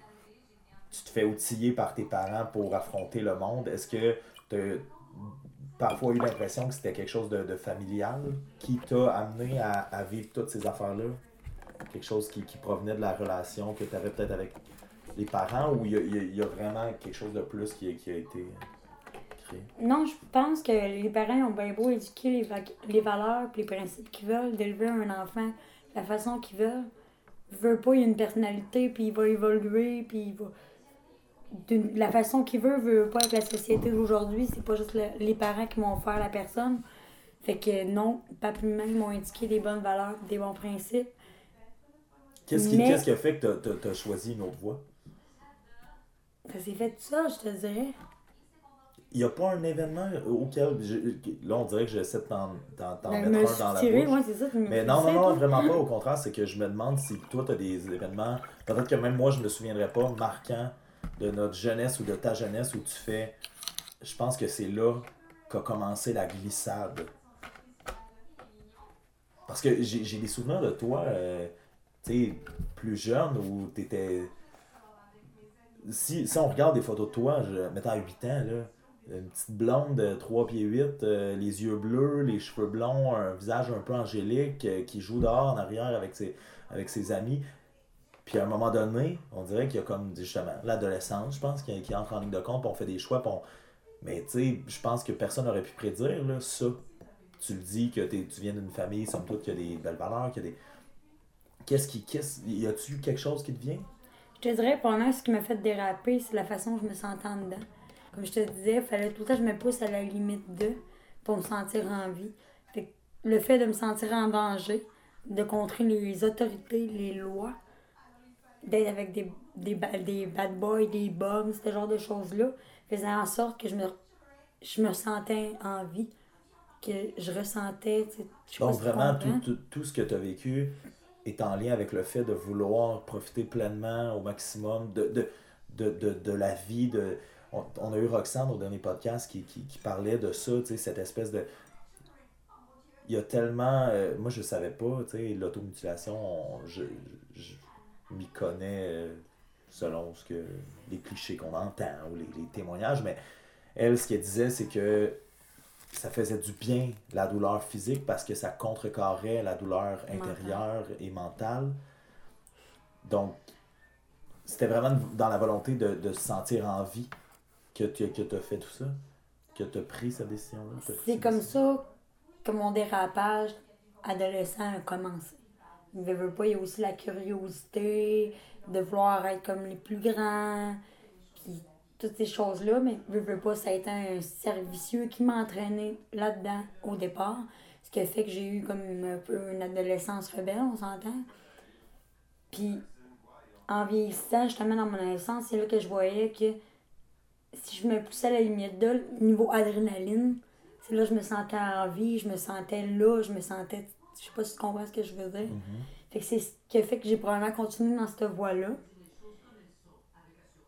tu te fais outiller par tes parents pour affronter le monde. Est-ce que tu as parfois eu l'impression que c'était quelque chose de, familial qui t'a amené à, vivre toutes ces affaires-là? Quelque chose qui, provenait de la relation que tu avais peut-être avec les parents ou il y a, vraiment quelque chose de plus qui, a été créé? Non, je pense que les parents ont bien beau éduquer les, va- les valeurs et les principes qu'ils veulent, d'élever un enfant de la façon qu'ils veulent. Il veut pas, il a une personnalité, puis il va évoluer, puis il va. D'une- la façon qu'il veut, veut pas avec la société d'aujourd'hui. C'est pas juste le- les parents qui vont faire la personne. Fait que non, et maman m'ont indiqué des bonnes valeurs, des bons principes. Qu'est-ce qui, Mais- qu'est-ce qui a fait que tu as choisi une autre voie? Ça s'est fait tout ça, je te dirais. Il n'y a pas un événement auquel. je- là, on dirait que j'essaie de t'en, Ben, mettre me un dans la bouche. ouais, c'est ça. tu me Mais non, non, non, toi. vraiment pas. (laughs) Au contraire, c'est que je me demande si toi, tu as des événements, peut-être que même moi, je me souviendrai pas, marquants de notre jeunesse ou de ta jeunesse où tu fais. Je pense que c'est là qu'a commencé la glissade. Parce que j'ai des souvenirs de toi, euh, tu sais, plus jeune, où tu. Si, si on regarde des photos de toi, je, mettons à 8 ans, là, une petite blonde de 3 pieds 8, euh, les yeux bleus, les cheveux blonds, un visage un peu angélique, euh, qui joue dehors en arrière avec ses, avec ses amis. Puis à un moment donné, on dirait qu'il y a comme justement l'adolescence, je pense, qui, qui entre en ligne de compte, on fait des choix. puis on- Mais tu sais, je pense que personne n'aurait pu prédire là, ça. Tu le dis que t'es- tu viens d'une famille, somme toute, qui a des belles valeurs, qui a des. Qu'est-ce qui. Qu'est-ce... Y a-tu quelque chose qui te vient? Je te dirais, moi, ce qui m'a fait déraper, c'est la façon dont je me sentais en dedans. Comme je te disais, fallait tout le temps que je me pousse à la limite de pour me sentir en vie. Fait que le fait de me sentir en danger, de contrer les autorités, les lois, d'être avec des, des, des bad boys, des bums, ce genre de choses-là, faisait en sorte que je me, je me sentais en vie, que je ressentais. je Donc vraiment, tout, tout, tout ce que tu as vécu est en lien avec le fait de vouloir profiter pleinement au maximum de, de, de, de, de la vie. De... On, on a eu Roxane au dernier podcast qui, qui, qui parlait de ça, cette espèce de... Il y a tellement... euh, moi, je savais pas, tu sais, l'automutilation, on- je, je, je m'y connais euh, selon ce que les clichés qu'on entend ou les, les témoignages, mais elle, ce qu'elle disait, c'est que ça faisait du bien la douleur physique parce que ça contrecarrait la douleur intérieure et mentale. Donc, c'était vraiment dans la volonté de, de se sentir en vie que tu que as fait tout ça, que tu as pris cette décision-là. C'est comme ça que mon dérapage adolescent a commencé. Veux, veux pas, il y a aussi la curiosité de vouloir être comme les plus grands, puis toutes ces choses-là, mais je veux pas, ça a été un servicieux qui m'a entraîné là-dedans au départ, ce qui a fait que j'ai eu comme un peu une adolescence rebelle, on s'entend. Puis en vieillissant, justement dans mon adolescence, c'est là que je voyais que si je me poussais à la limite de niveau adrénaline, c'est là que je me sentais en vie, je me sentais là, je me sentais. Je sais pas si tu comprends ce que je veux dire. Mhm. Fait que c'est ce qui a fait que j'ai probablement continué dans cette voie-là.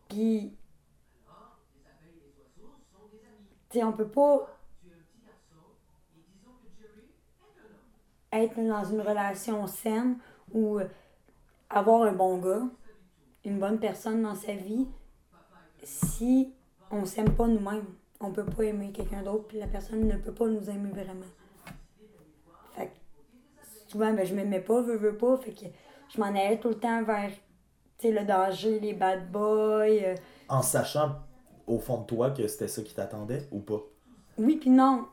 Puis. Tu sais, on peut pas. Être dans une relation saine ou avoir un bon gars, une bonne personne dans sa vie, si on s'aime pas nous-mêmes. On peut pas aimer quelqu'un d'autre, puis la personne ne peut pas nous aimer vraiment. Souvent, ben, je m'aimais pas, veux, veux pas, fait que je m'en allais tout le temps vers le danger, les bad boys. euh, En sachant au fond de toi que c'était ça qui t'attendait ou pas? Oui, puis non.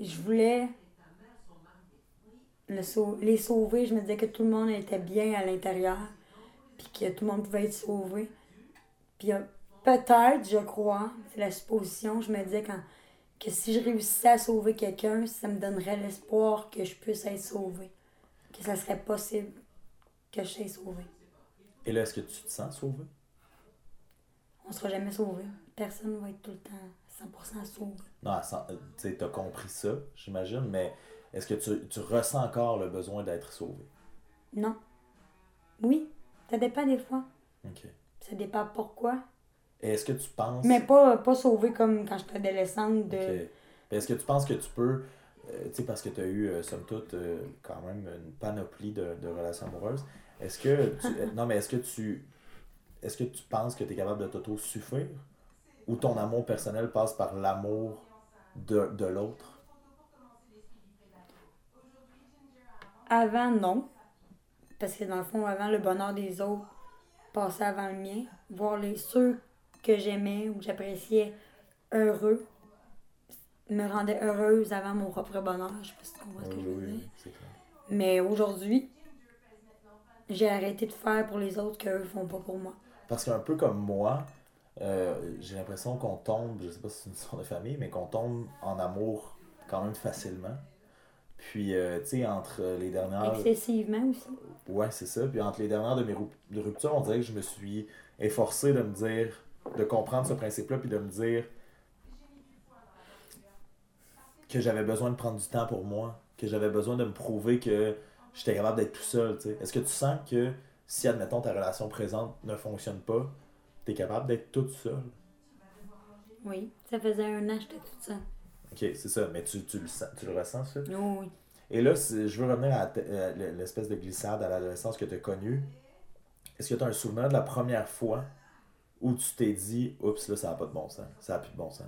Je voulais le sau- les sauver. Je me disais que tout le monde était bien à l'intérieur, puis que tout le monde pouvait être sauvé. Puis euh, peut-être, je crois, c'est la supposition, je me disais quand, que si je réussissais à sauver quelqu'un, ça me donnerait l'espoir que je puisse être sauvé. Que ça serait possible que je sois sauvé. Et là, est-ce que tu te sens sauvé? On sera jamais sauvé. Personne va être tout le temps 100% sauvé. Non, euh, tu t'as compris ça, j'imagine, mais est-ce que tu, tu ressens encore le besoin d'être sauvé? Non. Oui, ça dépend des fois. OK. Ça dépend pourquoi. Est-ce que tu penses... Mais pas, pas sauvé comme quand j'étais adolescente de. Est-ce que tu penses que tu peux, euh, tu sais, parce que tu as eu, euh, somme toute, euh, quand même une panoplie de, de relations amoureuses, est-ce que, tu, (laughs) non, mais est-ce que tu, est-ce que tu penses que tu es capable de t'auto-suffire ou ton amour personnel passe par l'amour de, de l'autre? Avant, non. Parce que dans le fond, avant, le bonheur des autres passait avant le mien. Voir les ceux que j'aimais ou que j'appréciais heureux me rendait heureuse avant mon propre bonheur. Je sais pas si tu comprends ce que je veux dire. Mais aujourd'hui, j'ai arrêté de faire pour les autres qu'eux font pas pour moi. Parce qu'un peu comme moi, euh, j'ai l'impression qu'on tombe, je sais pas si c'est une histoire de famille, mais qu'on tombe en amour quand même facilement. Puis, euh, tu sais, entre les dernières. Excessivement aussi. Ouais, c'est ça. Puis, entre les dernières de mes de ruptures, on dirait que je me suis efforcé de me dire, de comprendre ce principe-là, puis de me dire que j'avais besoin de prendre du temps pour moi, que j'avais besoin de me prouver que j'étais capable d'être tout seul. Est-ce que tu sens que si, admettons, ta relation présente ne fonctionne pas, tu es capable d'être toute seule? Oui, ça faisait un an que j'étais toute seule. Ok, c'est ça, mais tu, tu, le, tu le ressens, ça? Oui. Et là, je veux revenir à l'espèce de glissade à l'adolescence que tu as connue. Est-ce que tu as un souvenir de la première fois où tu t'es dit, oups, là, ça n'a pas de bon sens, ça n'a plus de bon sens?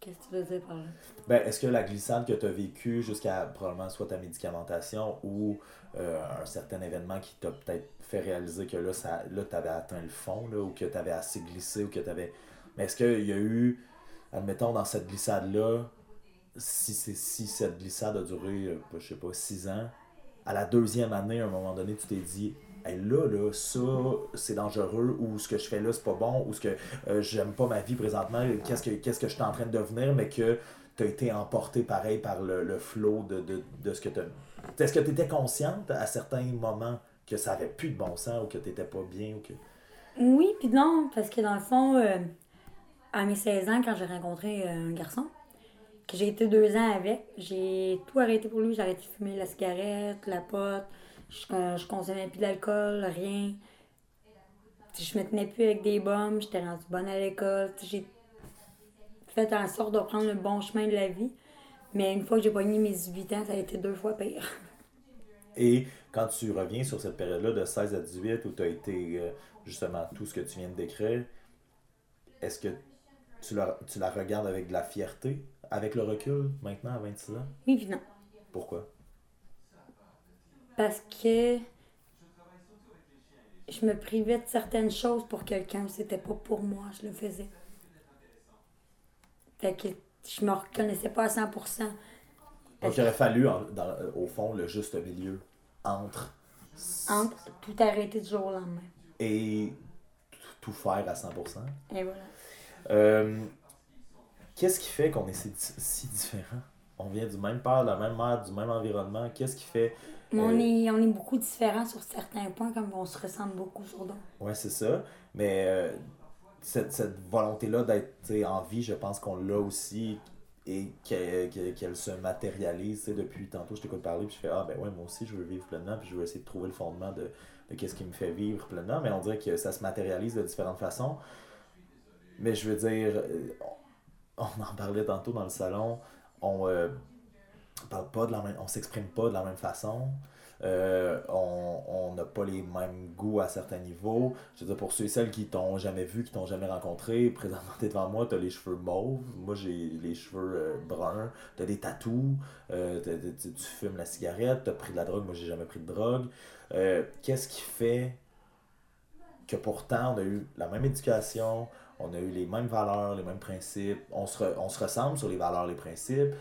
Qu'est-ce que tu veux dire par là? Ben, est-ce que la glissade que tu as vécue jusqu'à probablement soit ta médicamentation ou euh, un certain événement qui t'a peut-être fait réaliser que là, ça, là tu avais atteint le fond là, ou que tu avais assez glissé ou que tu avais. Mais est-ce qu'il y a eu, admettons, dans cette glissade-là, si, si cette glissade a duré, euh, je sais pas, six ans, à la deuxième année, à un moment donné, tu t'es dit, là, là, ça, c'est dangereux, ou ce que je fais là, c'est pas bon, ou ce que euh, j'aime pas ma vie présentement, qu'est-ce que, je suis en train de devenir, mais que tu as été emporté pareil par le, le flot de, de, de, ce que tu Est-ce que tu étais consciente à certains moments que ça avait plus de bon sens ou que tu n'étais pas bien ou que. Oui, puis non, parce que dans le fond, euh, à mes 16 ans, quand j'ai rencontré euh, un garçon, que j'ai été deux ans avec, j'ai tout arrêté pour lui. J'ai arrêté de fumer la cigarette, la pote, je, je consommais plus d'alcool, rien. Je me tenais plus avec des bombes, j'étais rendue bonne à l'école. J'ai fait en sorte de prendre le bon chemin de la vie. Mais une fois que j'ai pogné mes 18 ans, ça a été deux fois pire. (laughs) Et quand tu reviens sur cette période-là de 16 à 18 où tu as été euh, justement tout ce que tu viens de décrire, est-ce que tu la, tu la regardes avec de la fierté, avec le recul, maintenant à 26 ans? Oui, puis non. Pourquoi? Parce que je me privais de certaines choses pour quelqu'un. C'était pas pour moi, je le faisais. Fait que je me reconnaissais pas à 100%. Donc, il aurait fallu, au fond, le juste milieu entre. Entre tout arrêter du jour au lendemain. Et tout faire à 100%. Et voilà. Euh, qu'est-ce qui fait qu'on est si, si différents? On vient du même père, de la même mère, du même environnement. Qu'est-ce qui fait mais on, est, on est beaucoup différents sur certains points, comme on se ressemble beaucoup sur d'autres. Oui, c'est ça. Mais euh, cette, cette volonté-là d'être en vie, je pense qu'on l'a aussi et qu'elle se matérialise. Depuis tantôt, je t'écoute parler, puis je fais Ah, ben ouais, moi aussi, je veux vivre pleinement, puis je veux essayer de trouver le fondement de, de qu'est-ce qui me fait vivre pleinement. Mais on dirait que ça se matérialise de différentes façons. Mais je veux dire, euh, on en parlait tantôt dans le salon, on. Euh, parle pas de la même, on s'exprime pas de la même façon. Euh, on n'a pas les mêmes goûts à certains niveaux. Je veux dire, pour ceux et celles qui t'ont jamais vu, qui t'ont jamais rencontré, (laughs) présentement devant moi, t'as les cheveux mauves, moi j'ai les cheveux euh, bruns, t'as des tatous, euh, tu fumes la cigarette, t'as pris de la drogue, moi j'ai jamais pris de drogue. Qu'est-ce qui fait que pourtant on a eu la même éducation, on a eu les mêmes valeurs, les mêmes principes, on se, on se ressemble sur les valeurs, les principes.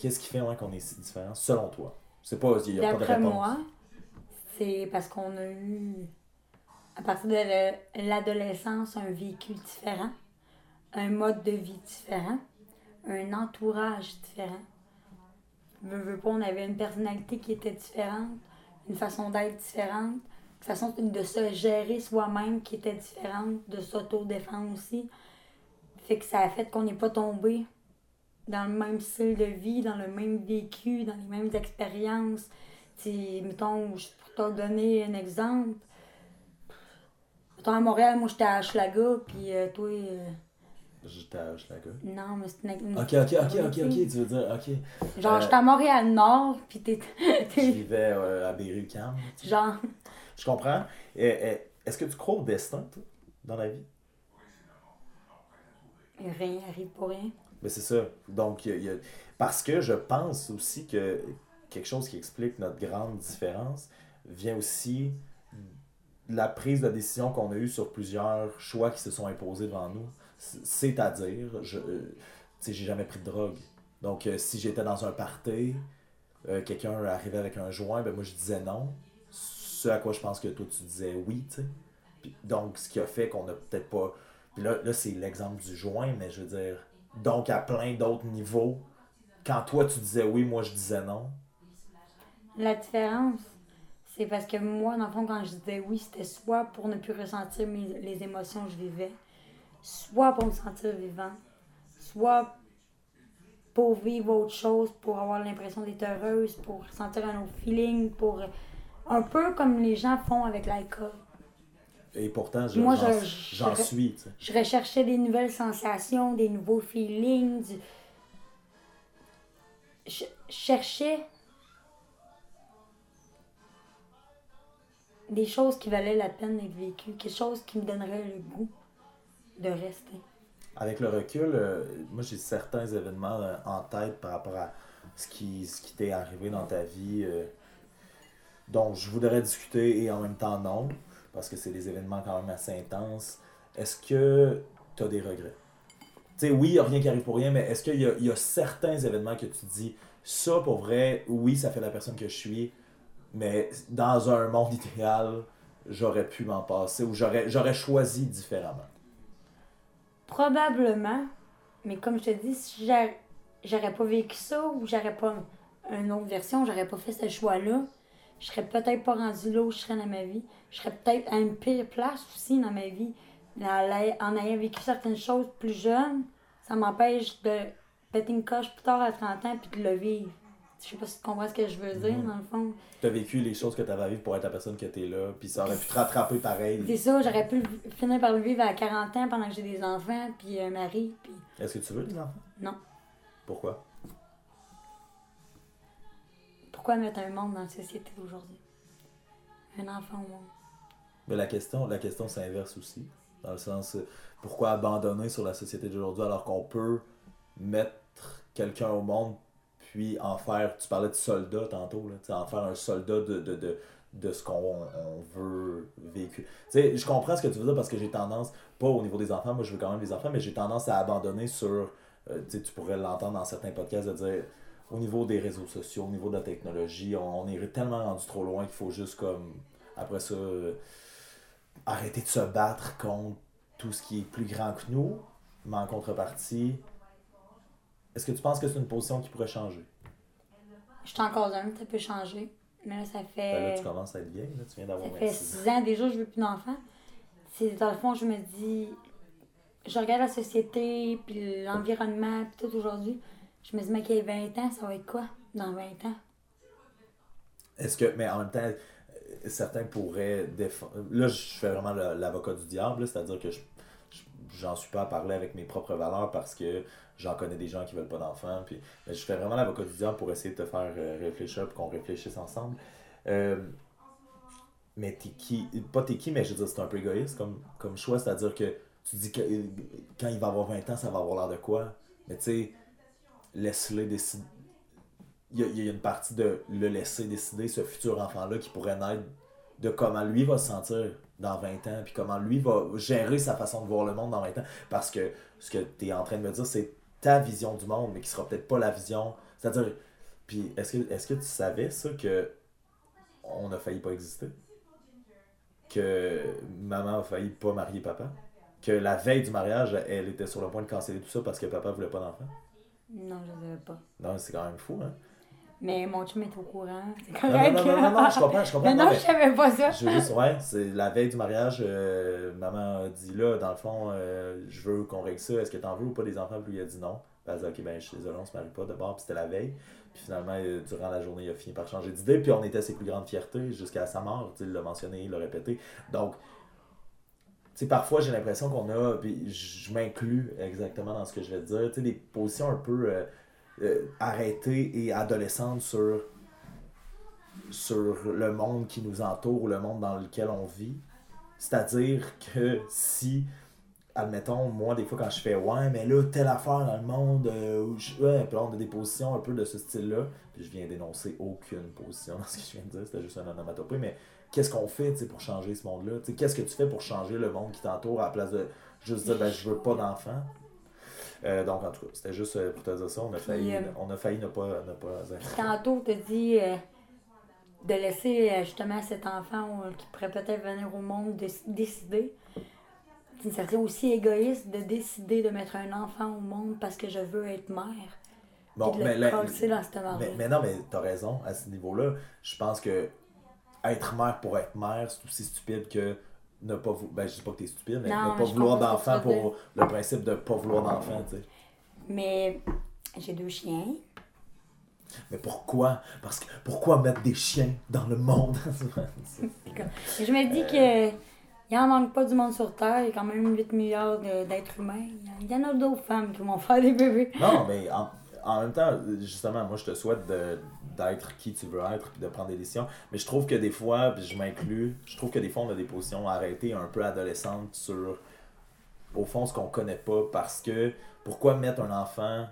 Qu'est-ce qui fait qu'on est si différents, selon toi? C'est pas, il y a pas de réponse. moi, c'est parce qu'on a eu, à partir de l'adolescence, un vécu différent, un mode de vie différent, un entourage différent. Veux, veux pas, on avait une personnalité qui était différente, une façon d'être différente, une façon de se gérer soi-même qui était différente, de s'auto-défendre aussi. Fait que ça a fait qu'on n'est pas tombé dans le même style de vie, dans le même vécu, dans les mêmes expériences. T'sais, mettons, pour te donner un exemple, mettons à Montréal, moi j'étais à Schlaga, puis euh, toi. Euh... J'étais à Schlaga. Non, mais c'était une. Ok, ok, ok, ok, ok, tu veux dire, ok. Genre, euh, j'étais à Montréal-Nord, puis t'es. Je vivais euh, à Berry-UQAM. Genre. Je comprends. Est-ce que tu crois au destin, toi, dans la vie? Rien arrive pour rien. Mais c'est ça. Donc, parce que je pense aussi que quelque chose qui explique notre grande différence vient aussi de la prise de décision qu'on a eue sur plusieurs choix qui se sont imposés devant nous. C'est-à-dire, je euh, j'ai jamais pris de drogue. Donc, euh, si j'étais dans un party, euh, quelqu'un arrivait avec un joint, ben moi je disais non. Ce à quoi je pense que toi tu disais oui, donc, ce qui a fait qu'on a peut-être pas. Là, là c'est l'exemple du joint, mais je veux dire, donc, à plein d'autres niveaux, quand toi tu disais oui, moi je disais non? La différence, c'est parce que moi, dans le fond, quand je disais oui, c'était soit pour ne plus ressentir les émotions que je vivais, soit pour me sentir vivant, soit pour vivre autre chose, pour avoir l'impression d'être heureuse, pour sentir un autre feeling, pour. Un peu comme les gens font avec l'alcool. Et pourtant, je- Moi, j'en je- suis. Je recherchais des nouvelles sensations, des nouveaux feelings. du- Je cherchais des choses qui valaient la peine d'être vécues, quelque chose qui me donnerait le goût de rester. Avec le recul, euh, moi j'ai certains événements euh, en tête par rapport à ce qui, ce qui t'est arrivé dans ta vie euh, dont je voudrais discuter et en même temps non, parce que c'est des événements quand même assez intenses. Est-ce que tu as des regrets? Tu sais, oui, il n'y a rien qui arrive pour rien, mais est-ce qu'il y y a certains événements que tu dis, ça pour vrai, oui, ça fait la personne que je suis, mais dans un monde idéal, j'aurais pu m'en passer ou j'aurais choisi différemment? Probablement, mais comme je te dis, si j'a- j'aurais pas vécu ça ou j'aurais pas une autre version, j'aurais pas fait ce choix-là, je serais peut-être pas rendu là où je serais dans ma vie. Je serais peut-être à une pire place aussi dans ma vie. En ayant- En ayant vécu certaines choses plus jeunes, ça m'empêche de péter une coche plus tard à 30 ans puis de le vivre. Je sais pas si tu comprends ce que je veux dire, Mhm. dans le fond. tu as vécu les choses que tu avais à vivre pour être la personne que tu es là, puis ça aurait pu te rattraper C'est pareil. ça, j'aurais pu finir par le vivre à 40 ans pendant que j'ai des enfants puis un mari. Puis... Est-ce que tu veux? Des enfants? Non. Pourquoi? Pourquoi mettre un monde dans la société d'aujourd'hui? Un enfant au monde. Mais la question, la question s'inverse aussi. Dans le sens, euh, pourquoi abandonner sur la société d'aujourd'hui alors qu'on peut mettre quelqu'un au monde, puis en faire, tu parlais de soldat tantôt, là, en faire un soldat de, de, de, de ce qu'on on veut vécu. Tu sais, je comprends ce que tu veux dire parce que j'ai tendance, pas au niveau des enfants, moi je veux quand même des enfants, mais j'ai tendance à abandonner sur, euh, tu pourrais l'entendre dans certains podcasts de dire, au niveau des réseaux sociaux, au niveau de la technologie, on, on est tellement rendu trop loin qu'il faut juste comme, après ça, euh, arrêter de se battre contre tout ce qui est plus grand que nous, mais en contrepartie, est-ce que tu penses que c'est une position qui pourrait changer? Je suis encore jeune, ça peut changer. Mais là, ça fait. Ben là, tu commences à être vieille, là, tu viens d'avoir Ça fait 26 ans. six ans déjà, je veux plus d'enfants. C'est dans le fond, je me dis, je regarde la société, puis l'environnement, puis tout aujourd'hui. Je me dis, mais qu'il y ait 20 ans, ça va être quoi dans 20 ans? Est-ce que, mais en même temps, euh, certains pourraient défendre. Là, je fais vraiment l'avocat du diable, c'est-à-dire que je je- j'en suis pas à parler avec mes propres valeurs parce que j'en connais des gens qui veulent pas d'enfants. Puis, je fais vraiment l'avocat du diable pour essayer de te faire euh, réfléchir pour qu'on réfléchisse ensemble. Euh, mais t'es qui Pas t'es qui, mais je veux dire, c'est un peu égoïste comme, comme choix, c'est-à-dire que tu dis que quand il va avoir 20 ans, ça va avoir l'air de quoi? Mais tu sais, laisse-le décider. Il y, a, il y a une partie de le laisser décider, ce futur enfant-là, qui pourrait naître de comment lui va se sentir dans 20 ans, puis comment lui va gérer sa façon de voir le monde dans 20 ans. Parce que ce que tu es en train de me dire, c'est ta vision du monde, mais qui sera peut-être pas la vision. C'est-à-dire, puis est-ce que, est que tu savais ça que on a failli pas exister? Que maman a failli pas marier papa? Que la veille du mariage, elle était sur le point de canceller tout ça parce que papa voulait pas d'enfant? Non, je ne savais pas. Non, c'est quand même fou, hein? Mais mon chum est au courant, c'est correct. non, non, non, non, non, je comprends, je comprends. (laughs) Mais Non, je savais pas ça. Je veux juste, ouais, c'est la veille du mariage, euh, maman a dit là, dans le fond, euh, je veux qu'on règle ça, est-ce que t'en veux ou pas des enfants? Puis lui il a dit non. Elle a dit, ok, ben je suis désolé, on se marie pas d'abord, puis c'était la veille. Puis finalement, euh, durant la journée, il a fini par changer d'idée, puis on était à ses plus grandes fiertés jusqu'à sa mort, il l'a mentionné, il l'a répété. Donc, sais, parfois j'ai l'impression qu'on a, puis je m'inclus exactement dans ce que je vais te dire, tu sais, des positions un peu euh, euh, arrêtées et adolescentes sur sur le monde qui nous entoure ou le monde dans lequel on vit. C'est-à-dire que si, admettons, moi, des fois, quand je fais Ouais, mais là, telle affaire dans le monde, euh, ouais, puis là, on a des positions un peu de ce style-là, puis je viens d'énoncer aucune position dans ce que je viens de dire, c'était juste un onomatopée, mais qu'est-ce qu'on fait pour changer ce monde-là? Qu'est-ce que tu fais pour changer le monde qui t'entoure à la place de juste dire ben, Je veux pas d'enfants? Euh, donc, en tout cas, c'était juste euh, pour te dire ça. On a failli, euh, on a failli ne pas. Ne pas Tantôt, tu dit euh, de laisser justement cet enfant qui pourrait peut-être venir au monde de décider. C'est serait aussi égoïste de décider de mettre un enfant au monde parce que je veux être mère. Bon, mais, merde mais, mais non, mais t'as raison, à ce niveau-là, je pense que être mère pour être mère, c'est aussi stupide que ne pas vouloir. Ben, je dis pas que t'es stupide, mais Non, ne pas vouloir d'enfant pour le principe de pas vouloir d'enfant, tu sais. Mais j'ai deux chiens. Mais pourquoi? Parce que pourquoi mettre des chiens dans le monde? (laughs) Je me dis que il en manque pas du monde sur Terre. Il y a quand même 8 milliards d'êtres humains. Il y en a d'autres femmes qui vont faire des bébés. Non, mais en, en même temps, justement, moi, je te souhaite de- d'être qui tu veux être puis de prendre des décisions. Mais je trouve que des fois, puis je m'inclus, je trouve que des fois, on a des positions arrêtées un peu adolescentes sur, au fond, ce qu'on connaît pas. Parce que pourquoi mettre un enfant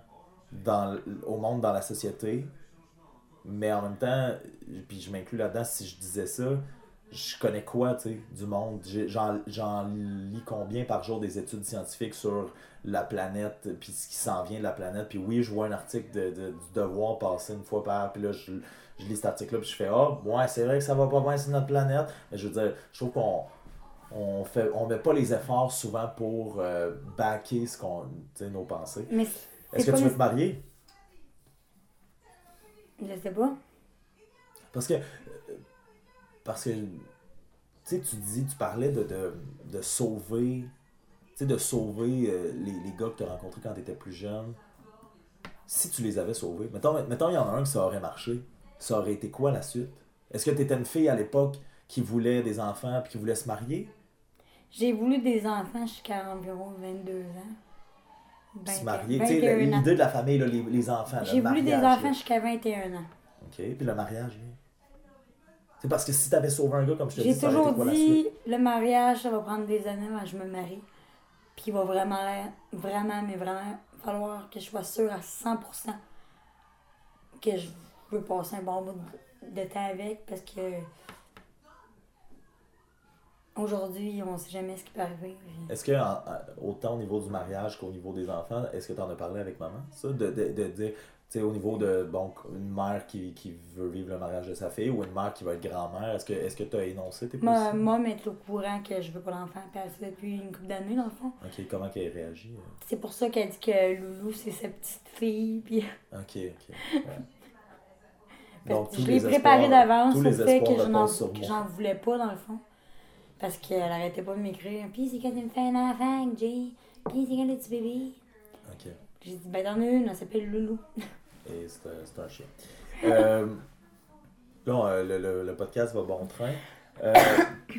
dans, au monde, dans la société, mais en même temps, puis je m'inclus là-dedans, si je disais ça, je connais quoi, tu sais, du monde? J'en lis combien par jour des études scientifiques sur la planète, puis ce qui s'en vient de la planète? Puis oui, je vois un article de, de- du devoir passer une fois par, puis là, je, je lis cet article-là, puis je fais, ah, ouais, c'est vrai que ça va pas bien sur notre planète. Mais je veux dire, je trouve qu'on on fait on met pas les efforts souvent pour euh, backer ce qu'on, tu sais, nos pensées. Est-ce que tu veux te marier? je sais pas. Parce que. Parce que. Tu sais, tu dis, tu parlais de, de, de sauver. Tu sais, de sauver euh, les, les gars que tu as rencontrés quand tu étais plus jeune. Si tu les avais sauvés, mettons, mettons, il y en a un que ça aurait marché. Ça aurait été quoi la suite? Est-ce que tu étais une fille à l'époque qui voulait des enfants puis qui voulait se marier? J'ai voulu des enfants jusqu'à environ 22 ans. Se 20 marier? Tu sais, la- 21 ans. l'idée de la famille, là, les, les enfants. J'ai voulu des enfants jusqu'à 21 ans. OK. Puis le mariage, lui? C'est parce que si tu avais sauvé un gars, comme je te dis, J'ai toujours quoi dit, le mariage, ça va prendre des années avant que je me marie. Puis il va vraiment, vraiment, mais vraiment falloir que je sois sûre à 100% que je veux passer un bon bout de, temps avec parce que aujourd'hui, on sait jamais ce qui peut arriver. Est-ce que, autant au niveau du mariage qu'au niveau des enfants, est-ce que tu en as parlé avec maman? Ça, de, de, de dire, tu sais, au niveau de, bon, une mère qui, qui veut vivre le mariage de sa fille ou une mère qui va être grand-mère, est-ce que est-ce que tu as énoncé tes Moi, positions? moi, mais au courant que je veux pas d'enfant, puis elle depuis une couple d'années, dans le fond. Ok, comment qu'elle réagit? euh? C'est pour ça qu'elle dit que Loulou, c'est sa petite fille, (laughs) puis Ok, ok. ouais. Je l'ai préparé d'avance au fait que moi. j'en voulais pas, dans le fond. Parce qu'elle arrêtait pas de m'écrire. Puis c'est quand tu me fais un enfant, Jay? Puis c'est quand petit bébé. J'ai dit, ben t'en as une, elle s'appelle Loulou. Et c'est un- chien. Euh, là, euh, le, le- le podcast va bon train. Euh,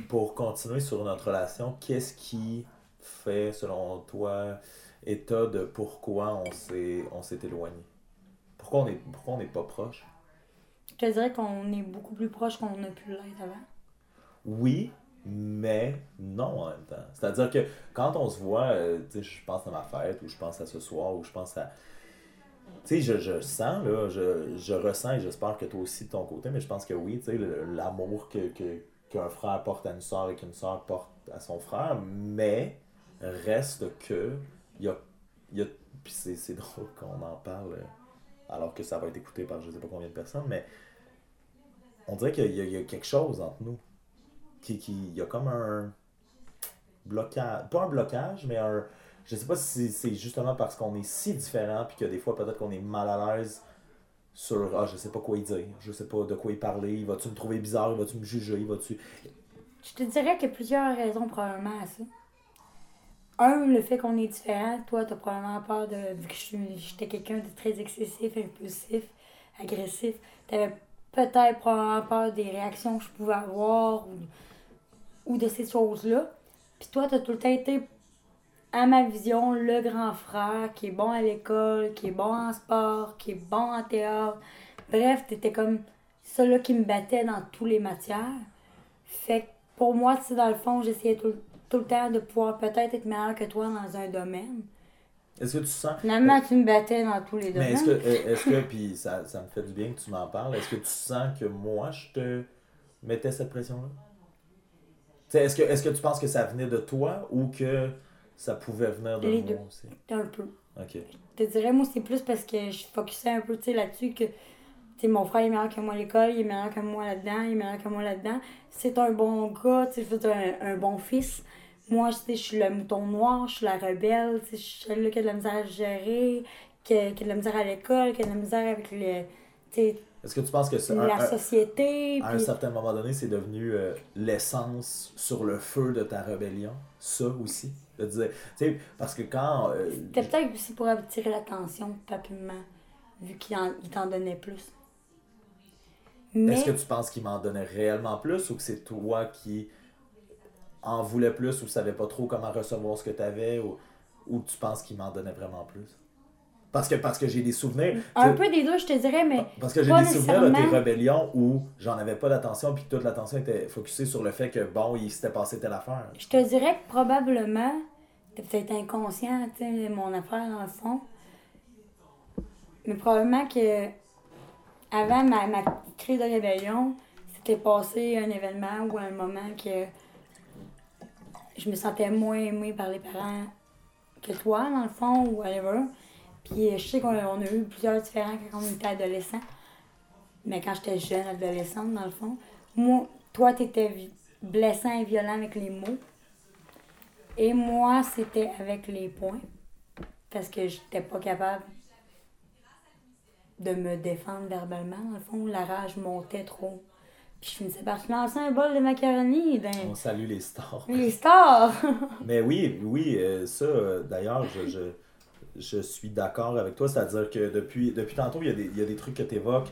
pour continuer sur notre relation, qu'est-ce qui fait, selon toi, état de pourquoi on s'est, on s'est éloigné? Pourquoi on est, pourquoi on n'est pas proche? Je te dirais qu'on est beaucoup plus proche qu'on a pu l'être avant. Oui, mais non en même temps. C'est-à-dire que quand on se voit, euh, je pense à ma fête, ou je pense à ce soir, ou je pense à. Tu sais, je, je sens, là, je, je ressens, et j'espère que toi aussi de ton côté, mais je pense que oui, tu sais, l'amour que, qu'un frère porte à une soeur et qu'une soeur porte à son frère, mais reste que. Y a. y a puis c'est, (laughs) drôle qu'on en parle euh, alors que ça va être écouté par je sais pas combien de personnes, mais on dirait qu'il y y a quelque chose entre nous qui, qui il y a comme un blocage pas un blocage mais un je sais pas si c'est justement parce qu'on est si différents puis que des fois peut-être qu'on est mal à l'aise sur ah je sais pas quoi y dire je sais pas de quoi y parler vas-tu me trouver bizarre vas-tu me juger vas-tu? Je te dirais qu'il y a plusieurs raisons probablement à ça. Un, le fait qu'on est différent. Toi, t'as probablement peur de. Vu que j'étais quelqu'un de très excessif, impulsif, agressif, t'avais peut-être probablement peur des réactions que je pouvais avoir ou, ou de ces choses-là. Puis toi, t'as tout le temps été, à ma vision, le grand frère qui est bon à l'école, qui est bon en sport, qui est bon en théâtre. Bref, t'étais comme celui qui me battait dans toutes les matières. Fait que pour moi, tu dans le fond, j'essayais tout, tout le temps de pouvoir peut-être être meilleur que toi dans un domaine. est-ce que tu sens Finalement, tu me battais dans tous les mais domaines. est-ce que euh, est-ce que puis ça, ça me fait du bien que tu m'en parles est-ce que tu sens que moi je te mettais cette pression là est-ce que est-ce que tu penses que ça venait de toi ou que ça pouvait venir de Les moi deux. aussi? Un peu. ok Je te dirais, moi, c'est plus parce que je focusais un peu là-dessus que mon frère est meilleur que moi à l'école, il est meilleur que moi là-dedans, il est meilleur que moi là-dedans. C'est un bon gars, tu sais, je veux un, un bon fils. Moi, je suis le mouton noir, je suis la rebelle, je suis celle-là qui a de la misère à gérer, qui a, qui a de la misère à l'école, qui a de la misère avec le, tu sais, Est-ce que tu penses que c'est un- la un- société. à un certain moment donné, c'est devenu euh, l'essence sur le feu de ta rébellion? Ça aussi? De dire, tu sais, parce que quand. euh, C'était peut-être aussi pour attirer l'attention de papillement, vu qu'il en- il t'en donnait plus. Mais Est-ce que tu penses qu'il m'en donnait réellement plus ou que c'est toi qui en voulais plus ou savais pas trop comment recevoir ce que tu avais ou, ou tu penses qu'il m'en donnait vraiment plus? Parce que, parce que j'ai des souvenirs. un peu des deux, je te dirais, mais Parce que j'ai des souvenirs de tes rébellions où j'en avais pas d'attention puis toute l'attention était focusée sur le fait que bon, il s'était passé telle affaire. je te dirais que probablement, t'es peut-être inconscient, tu sais, mon affaire dans le fond. Mais probablement que avant ma, ma crise de rébellion, c'était passé un événement ou un moment que je me sentais moins aimée par les parents que toi, dans le fond, ou whatever. Puis je sais qu'on a, on a eu plusieurs différents quand on était adolescent. Mais quand j'étais jeune, adolescente, dans le fond, moi, toi, t'étais blessant et violent avec les mots. Et moi, c'était avec les points. Parce que j'étais pas capable de me défendre verbalement. Dans le fond, la rage montait trop. Puis je finissais par lancer un bol de macaroni dans On salue les stars. les stars. (laughs) Mais oui, oui, euh, ça, euh, d'ailleurs, je, je, je suis d'accord avec toi. C'est-à-dire que depuis, depuis tantôt, il y, a des, il y a des trucs que tu évoques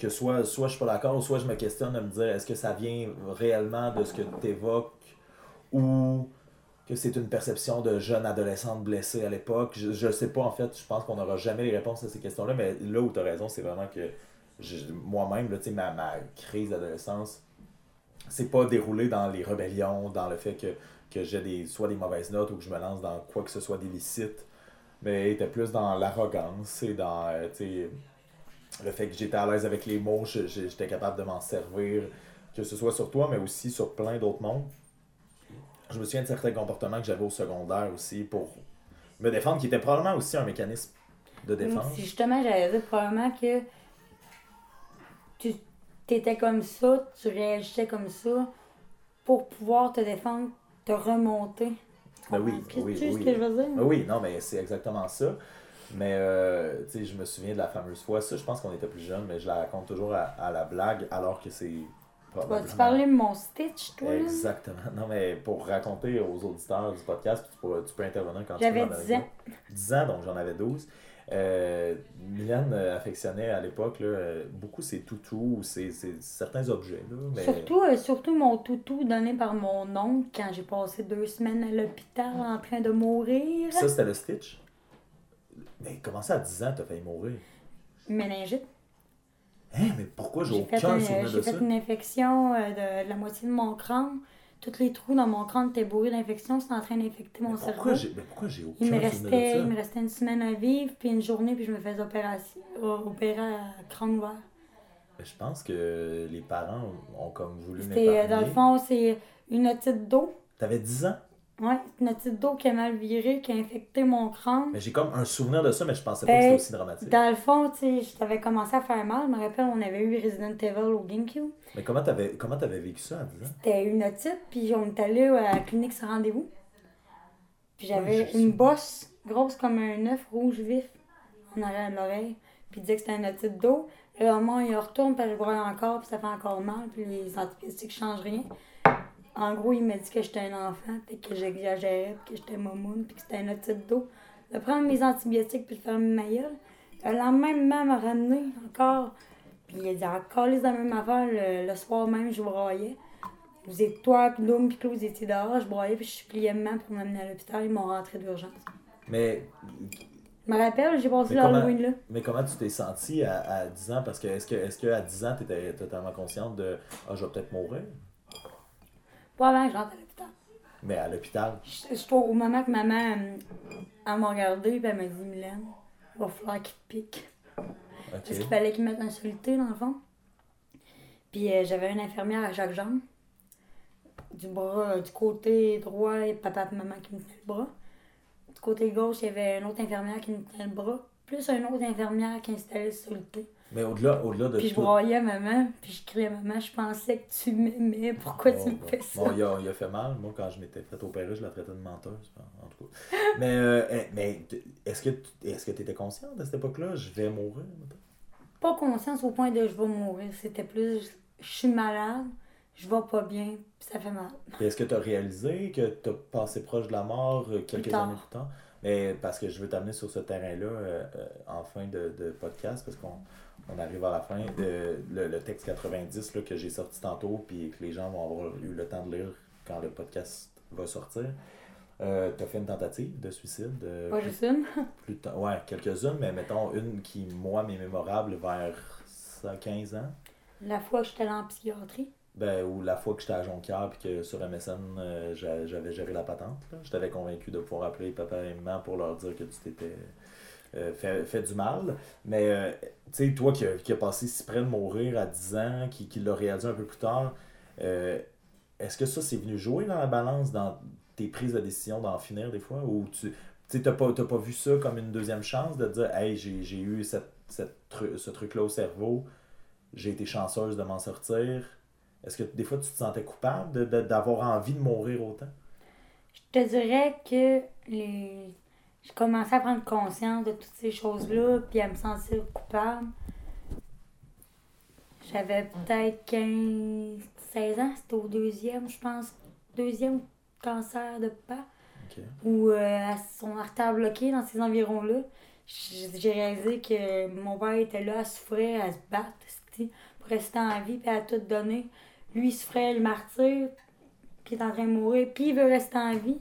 que soit, soit je suis pas d'accord, ou soit je me questionne de me dire est-ce que ça vient réellement de ce que tu évoques ou que c'est une perception de jeune adolescente blessée à l'époque? Je, je sais pas, en fait, je pense qu'on n'aura jamais les réponses à ces questions-là, mais là où tu as raison, c'est vraiment que moi-même, ma, ma crise d'adolescence, c'est pas déroulé dans les rébellions, dans le fait que, que j'ai des, soit des mauvaises notes ou que je me lance dans quoi que ce soit d'illicite, mais était plus dans l'arrogance et dans euh, le fait que j'étais à l'aise avec les mots, j'étais capable de m'en servir, que ce soit sur toi, mais aussi sur plein d'autres mondes. Je me souviens de certains comportements que j'avais au secondaire aussi pour me défendre, qui était probablement aussi un mécanisme de défense. Si justement, j'allais dire probablement que tu étais comme ça, tu réagissais comme ça pour pouvoir te défendre, te remonter. Tu Ben oui, oui, oui. ce que je veux dire? Ah Oui, non, mais c'est exactement ça. Mais, euh, tu sais, je me souviens de la fameuse fois, ça, je pense qu'on était plus jeunes, mais je la raconte toujours à, à la blague, alors que c'est probablement... Vas-tu parler de mon Stitch, toi? Exactement. Non, mais pour raconter aux auditeurs du podcast, puis tu, pourras- tu peux intervenir quand tu veux. J'avais dans la 10 ans. vidéo. 10 ans, donc j'en avais 12. Euh, Mylène euh, affectionnait à l'époque euh, beaucoup ses toutous, ou ses, ses- certains objets. Là, mais... Surtout, euh, surtout mon toutou donné par mon oncle quand j'ai passé deux semaines à l'hôpital en train de mourir. Ça, c'était le Stitch? Mais comment ça, à 10 ans, t'as failli mourir? Méningite. Hein, mais pourquoi j'ai J'ai fait, aucun un- souvenir j'ai de fait ça? une infection euh, de, de la moitié de mon crâne. Tous les trous dans mon crâne étaient bourrés d'infection. C'était en train d'infecter mon cerveau. pourquoi j'ai mais pourquoi j'ai aucun Il me, restait, il me restait une semaine à vivre, puis une journée, puis je me faisais opération, euh, opérer à crâne ouvert. Ben, Je pense que les parents ont comme voulu euh, dans le m'épargner. fond, c'est une otite d'eau. T'avais 10 ans? Ouais, une otite d'eau qui a mal viré, qui a infecté mon crâne. Mais j'ai comme un souvenir de ça, mais je pensais pas que Ben, c'était aussi dramatique. Dans le fond, tu sais, je t'avais commencé à faire mal. Je me rappelle, on avait eu Resident Evil au GameCube. Mais comment t'avais comment t'avais vécu ça à 10 ans? C'était une otite, puis on est allé à la clinique sans rendez-vous. Puis j'avais une bosse grosse comme un œuf rouge vif en arrière de l'oreille. Puis il disait que c'était une otite d'eau. Le lendemain, il retourne, puis je broye encore, puis ça fait encore mal, puis les antibiotiques changent rien. En gros, il m'a dit que j'étais un enfant, puis que j'exagérais, puis que j'étais momoune, puis que c'était une otite d'eau. De prendre mes antibiotiques, puis de fermer ma gueule. Le lendemain, maman m'a ramené encore. Puis il a dit encore les la même affaire. Le, le soir même, je broyais. Vous êtes toi, Loum, puis Claude, vous étiez dehors. Je broyais, puis je suppliais maman pour m'amener à l'hôpital. Ils m'ont rentré d'urgence. Mais, Je me rappelle, j'ai passé l'Halloween là. mais comment tu t'es senti à, à 10 ans? Parce que est-ce que est-ce que à 10 ans, tu étais totalement consciente de Ah, je vais peut-être mourir? Pas avant que je rentre à l'hôpital. Mais à l'hôpital? Je au moment que maman, elle m'a regardé, puis elle m'a dit Mylène, il va falloir qu'il te pique. Parce qu'il fallait qu'il mette un soluté dans le fond. Puis euh, j'avais une infirmière à chaque jambe. Du bras, euh, du côté droit, et papa et maman qui me tenaient le bras. Du côté gauche, il y avait une autre infirmière qui me tenait le bras. Plus une autre infirmière qui installait le soluté. Mais au-delà au-delà de Puis je tout. broyais maman, puis je criais maman, je pensais que tu m'aimais, pourquoi tu Bon, me bon. fais ça? Bon, il a, il a fait mal. Moi, quand je m'étais fait opérer, je la traitais de menteuse. En tout cas. Mais, euh, eh, mais est-ce que tu est-ce que étais conscient de cette époque-là? Je vais mourir. Pas conscience au point de je vais mourir. C'était plus je suis malade, je vais pas bien, puis ça fait mal. Est-ce que tu as réalisé que tu as passé proche de la mort euh, quelques années plus tard? Mais parce que je veux t'amener sur ce terrain-là euh, euh, en fin de, de podcast, parce qu'on on arrive à la fin. De, le, le texte 90 là, que j'ai sorti tantôt, puis que les gens vont avoir eu le temps de lire quand le podcast va sortir. Euh, tu as fait une tentative de suicide. euh, Pas plus- juste une? (laughs) plus ouais, quelques-unes, mais mettons une qui, moi, m'est mémorable vers ça, 15 ans. La fois que j'étais allée en psychiatrie. Ben, ou la fois que j'étais à Jonquière puis que sur MSN, euh, j'a- j'avais géré la patente. là. Je t'avais convaincu de pouvoir appeler papa et maman pour leur dire que tu t'étais euh, fait, fait du mal. Mais, euh, tu sais, toi qui qui a passé si près de mourir à 10 ans, qui, qui l'a réalisé un peu plus tard, euh, est-ce que ça, c'est venu jouer dans la balance, dans tes prises de décision d'en finir des fois? Ou tu t'as pas, pas vu ça comme une deuxième chance de dire, hey, j'ai eu cette, cette ce truc-là au cerveau, j'ai été chanceuse de m'en sortir. Est-ce que des fois tu te sentais coupable d'avoir envie de mourir autant? Je te dirais que les... je commençais à prendre conscience de toutes ces choses-là, puis à me sentir coupable. J'avais peut-être 15, 16 ans, c'était au deuxième, je pense, deuxième cancer de pas, ou euh, à son artère bloquée dans ces environs-là. J'ai j'ai réalisé que mon père était là à souffrir, à se battre, pour rester en vie, puis à tout donner. Lui, il souffrait le martyr, qui est en train de mourir, puis il veut rester en vie.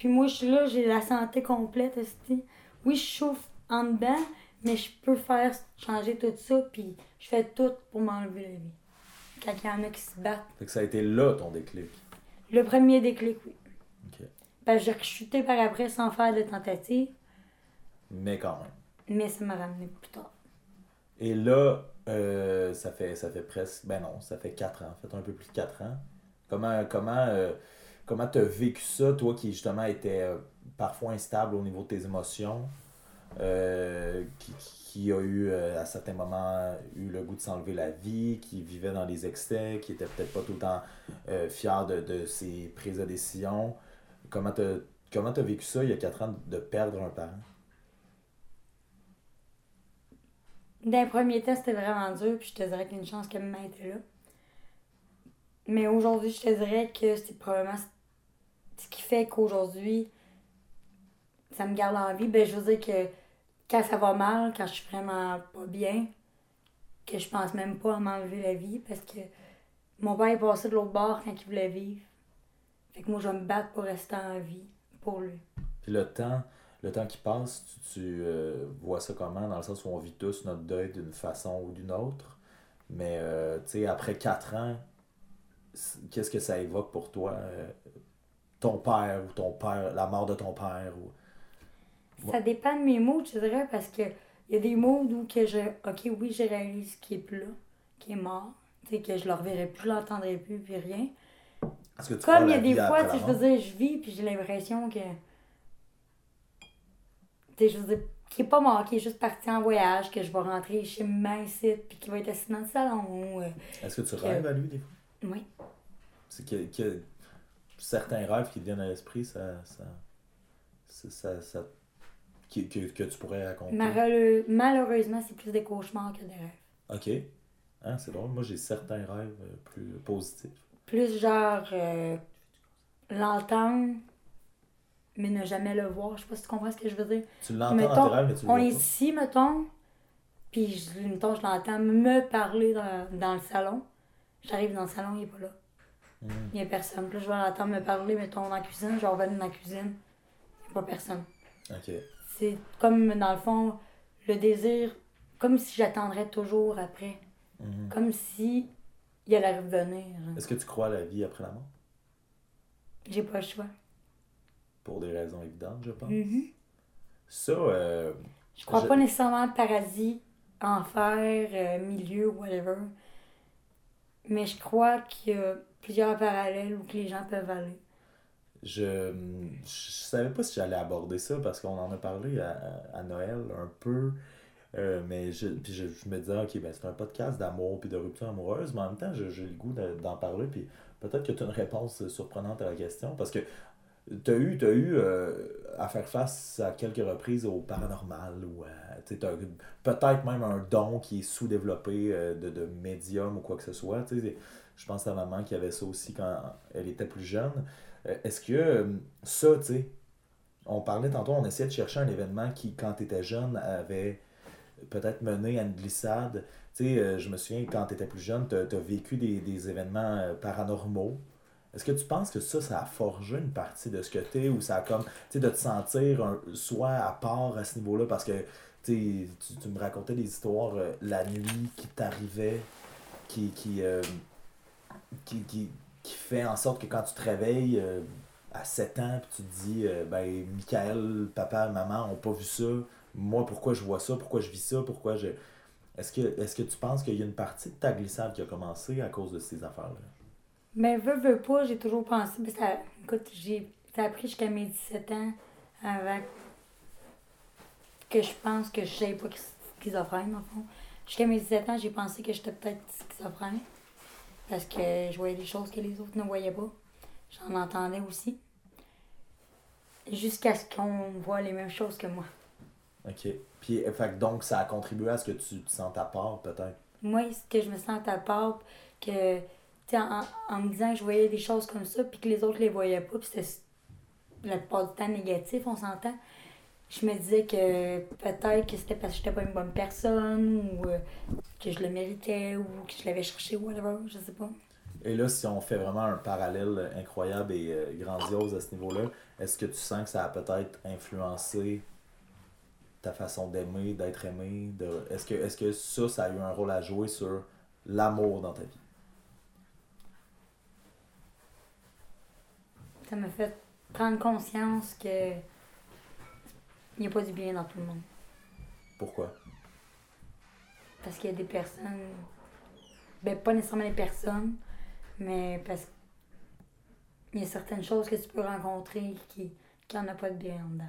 Puis moi, je suis là, j'ai la santé complète, esti. Oui, je souffre en dedans, mais je peux faire changer tout ça, puis je fais tout pour m'enlever la vie. Quand il y en a qui se battent. Fait que ça a été là ton déclic? Le premier déclic, oui. Ok. Parce que j'ai rechuté par après sans faire de tentative, Mais quand même. mais ça m'a ramené plus tard. Et là, euh, ça, fait, ça fait presque. Ben non, ça fait 4 ans. Ça fait un peu plus de 4 ans. Comment comment euh, comment t'as vécu ça, toi qui justement étais euh, parfois instable au niveau de tes émotions, euh, qui, a eu euh, à certains moments eu le goût de s'enlever la vie, qui vivait dans les excès, qui était peut-être pas tout le temps fier de, ses prises de décision. Comment t'as comment vécu ça il y a 4 ans de perdre un parent? D'un premier temps, c'était vraiment dur, puis je te dirais qu'une chance que maman était là. Mais aujourd'hui, je te dirais que c'est probablement ce qui fait qu'aujourd'hui, ça me garde en vie. Ben, je veux dire que quand ça va mal, quand je suis vraiment pas bien, que je pense même pas à m'enlever la vie parce que mon père est passé de l'autre bord quand il voulait vivre. Fait que moi, je vais me battre pour rester en vie pour lui. Puis le temps, le temps qui passe, tu, euh, vois ça comment, dans le sens où on vit tous notre deuil d'une façon ou d'une autre. Mais, euh, tu sais, après quatre ans, qu'est-ce que ça évoque pour toi? euh, ton père ou ton père, la mort de ton père ou... Ça dépend de mes moods, je dirais, parce que il y a des moods où que je. Ok, oui, je réalise qu'il est plus là, qu'il est mort. Tu sais, que je le reverrai plus, je l'entendrai plus, puis rien. Est-ce que tu Comme il y a des fois, tu sais, je veux dire, je vis, puis j'ai l'impression que. Tu sais, je veux dire, qu'il est pas mort, qu'il est juste parti en voyage, que je vais rentrer chez ma ici, puis qu'il va être assis dans le salon. euh, Est-ce que tu que- rêves à lui des fois? oui. C'est que, que certains rêves qui te viennent à l'esprit, ça... ça, ça, ça, ça- qui- que, que tu pourrais raconter. Malheureux- Malheureusement, c'est plus des cauchemars que des rêves. Ok. Hein, c'est drôle. Moi, j'ai certains rêves euh, plus positifs. Plus genre euh, l'entendre, mais ne jamais le voir. Je sais pas si tu comprends ce que je veux dire. Tu l'entends dans tes rêves, mais tu le On vois est pas. ici, mettons, puis je, mettons, je l'entends me parler dans, dans le salon. J'arrive dans le salon, il est pas là. Hmm. Il y a personne. Puis là, je vais l'entendre me parler, mettons, dans la cuisine. Je reviens dans la cuisine. Il n'y a pas personne. Ok. C'est comme, dans le fond, le désir, comme si j'attendrais toujours après. Mhm. Comme si il allait revenir. Est-ce que tu crois à la vie après la mort? J'ai pas le choix. Pour des raisons évidentes, je pense. Mhm. Ça, euh, Je crois Je- pas nécessairement au paradis, enfer, euh, milieu, whatever. Mais je crois qu'il y a plusieurs parallèles où que les gens peuvent aller. je, je savais pas si j'allais aborder ça parce qu'on en a parlé à, à Noël un peu. Euh, mais je, puis je, me disais, ok, ben c'est un podcast d'amour puis de rupture amoureuse, mais en même temps, j'ai le goût de- d'en parler. Puis peut-être que tu as une réponse surprenante à la question parce que tu as eu, t'as eu euh, à faire face à quelques reprises au paranormal ou as peut-être même un don qui est sous-développé euh, de, de médium ou quoi que ce soit. Je pense à maman qui avait ça aussi quand elle était plus jeune. Euh, est-ce que ça, tu sais, on parlait tantôt, on essayait de chercher un événement qui, quand tu étais jeune, avait peut-être mené à une glissade. Tu sais, je me souviens, quand tu étais plus jeune, tu as, vécu des, des événements paranormaux. Est-ce que tu penses que ça, ça a forgé une partie de ce que tu es ou ça a comme, tu sais, de te sentir un, soit à part à ce niveau-là? Parce que tu, tu me racontais des histoires euh, la nuit qui t'arrivait, qui, qui, euh, qui, qui, qui, fait en sorte que quand tu te réveilles euh, à 7 ans, puis tu te dis, ben, Michael, papa, maman ont pas vu ça, moi, pourquoi je vois ça, pourquoi je vis ça, pourquoi je. Est-ce que, est-ce que tu penses qu'il y a une partie de ta glissade qui a commencé à cause de ces affaires-là? Mais veux, veux pas, j'ai toujours pensé. Mais ça, écoute, j'ai, ça a pris jusqu'à mes 17 ans avant que je pense que je sais pas schizophrène, en fond. Jusqu'à mes 17 ans, j'ai pensé que j'étais peut-être schizophrène. Parce que je voyais des choses que les autres ne voyaient pas. J'en entendais aussi. Jusqu'à ce qu'on voit les mêmes choses que moi. OK. Puis, fait, donc, ça a contribué à ce que tu te sens à part, peut-être? Moi, ce que je me sens à part, que en, en, me disant que je voyais des choses comme ça, puis que les autres les voyaient pas, puis c'était la plupart du temps négatif, on s'entend. Je me disais que peut-être que c'était parce que j'étais pas une bonne personne, ou euh, que je le méritais, ou que je l'avais cherché, ou whatever, je sais pas. Et là, si on fait vraiment un parallèle incroyable et euh, grandiose à ce niveau-là, est-ce que tu sens que ça a peut-être influencé ta façon d'aimer, d'être aimé? De... Est-ce que, est que ça, ça a eu un rôle à jouer sur l'amour dans ta vie? ça m'a fait prendre conscience que il n'y a pas du bien dans tout le monde. Pourquoi? Parce qu'il y a des personnes, ben pas nécessairement des personnes, mais parce qu'il y a certaines choses que tu peux rencontrer qui n'en a pas de bien dedans.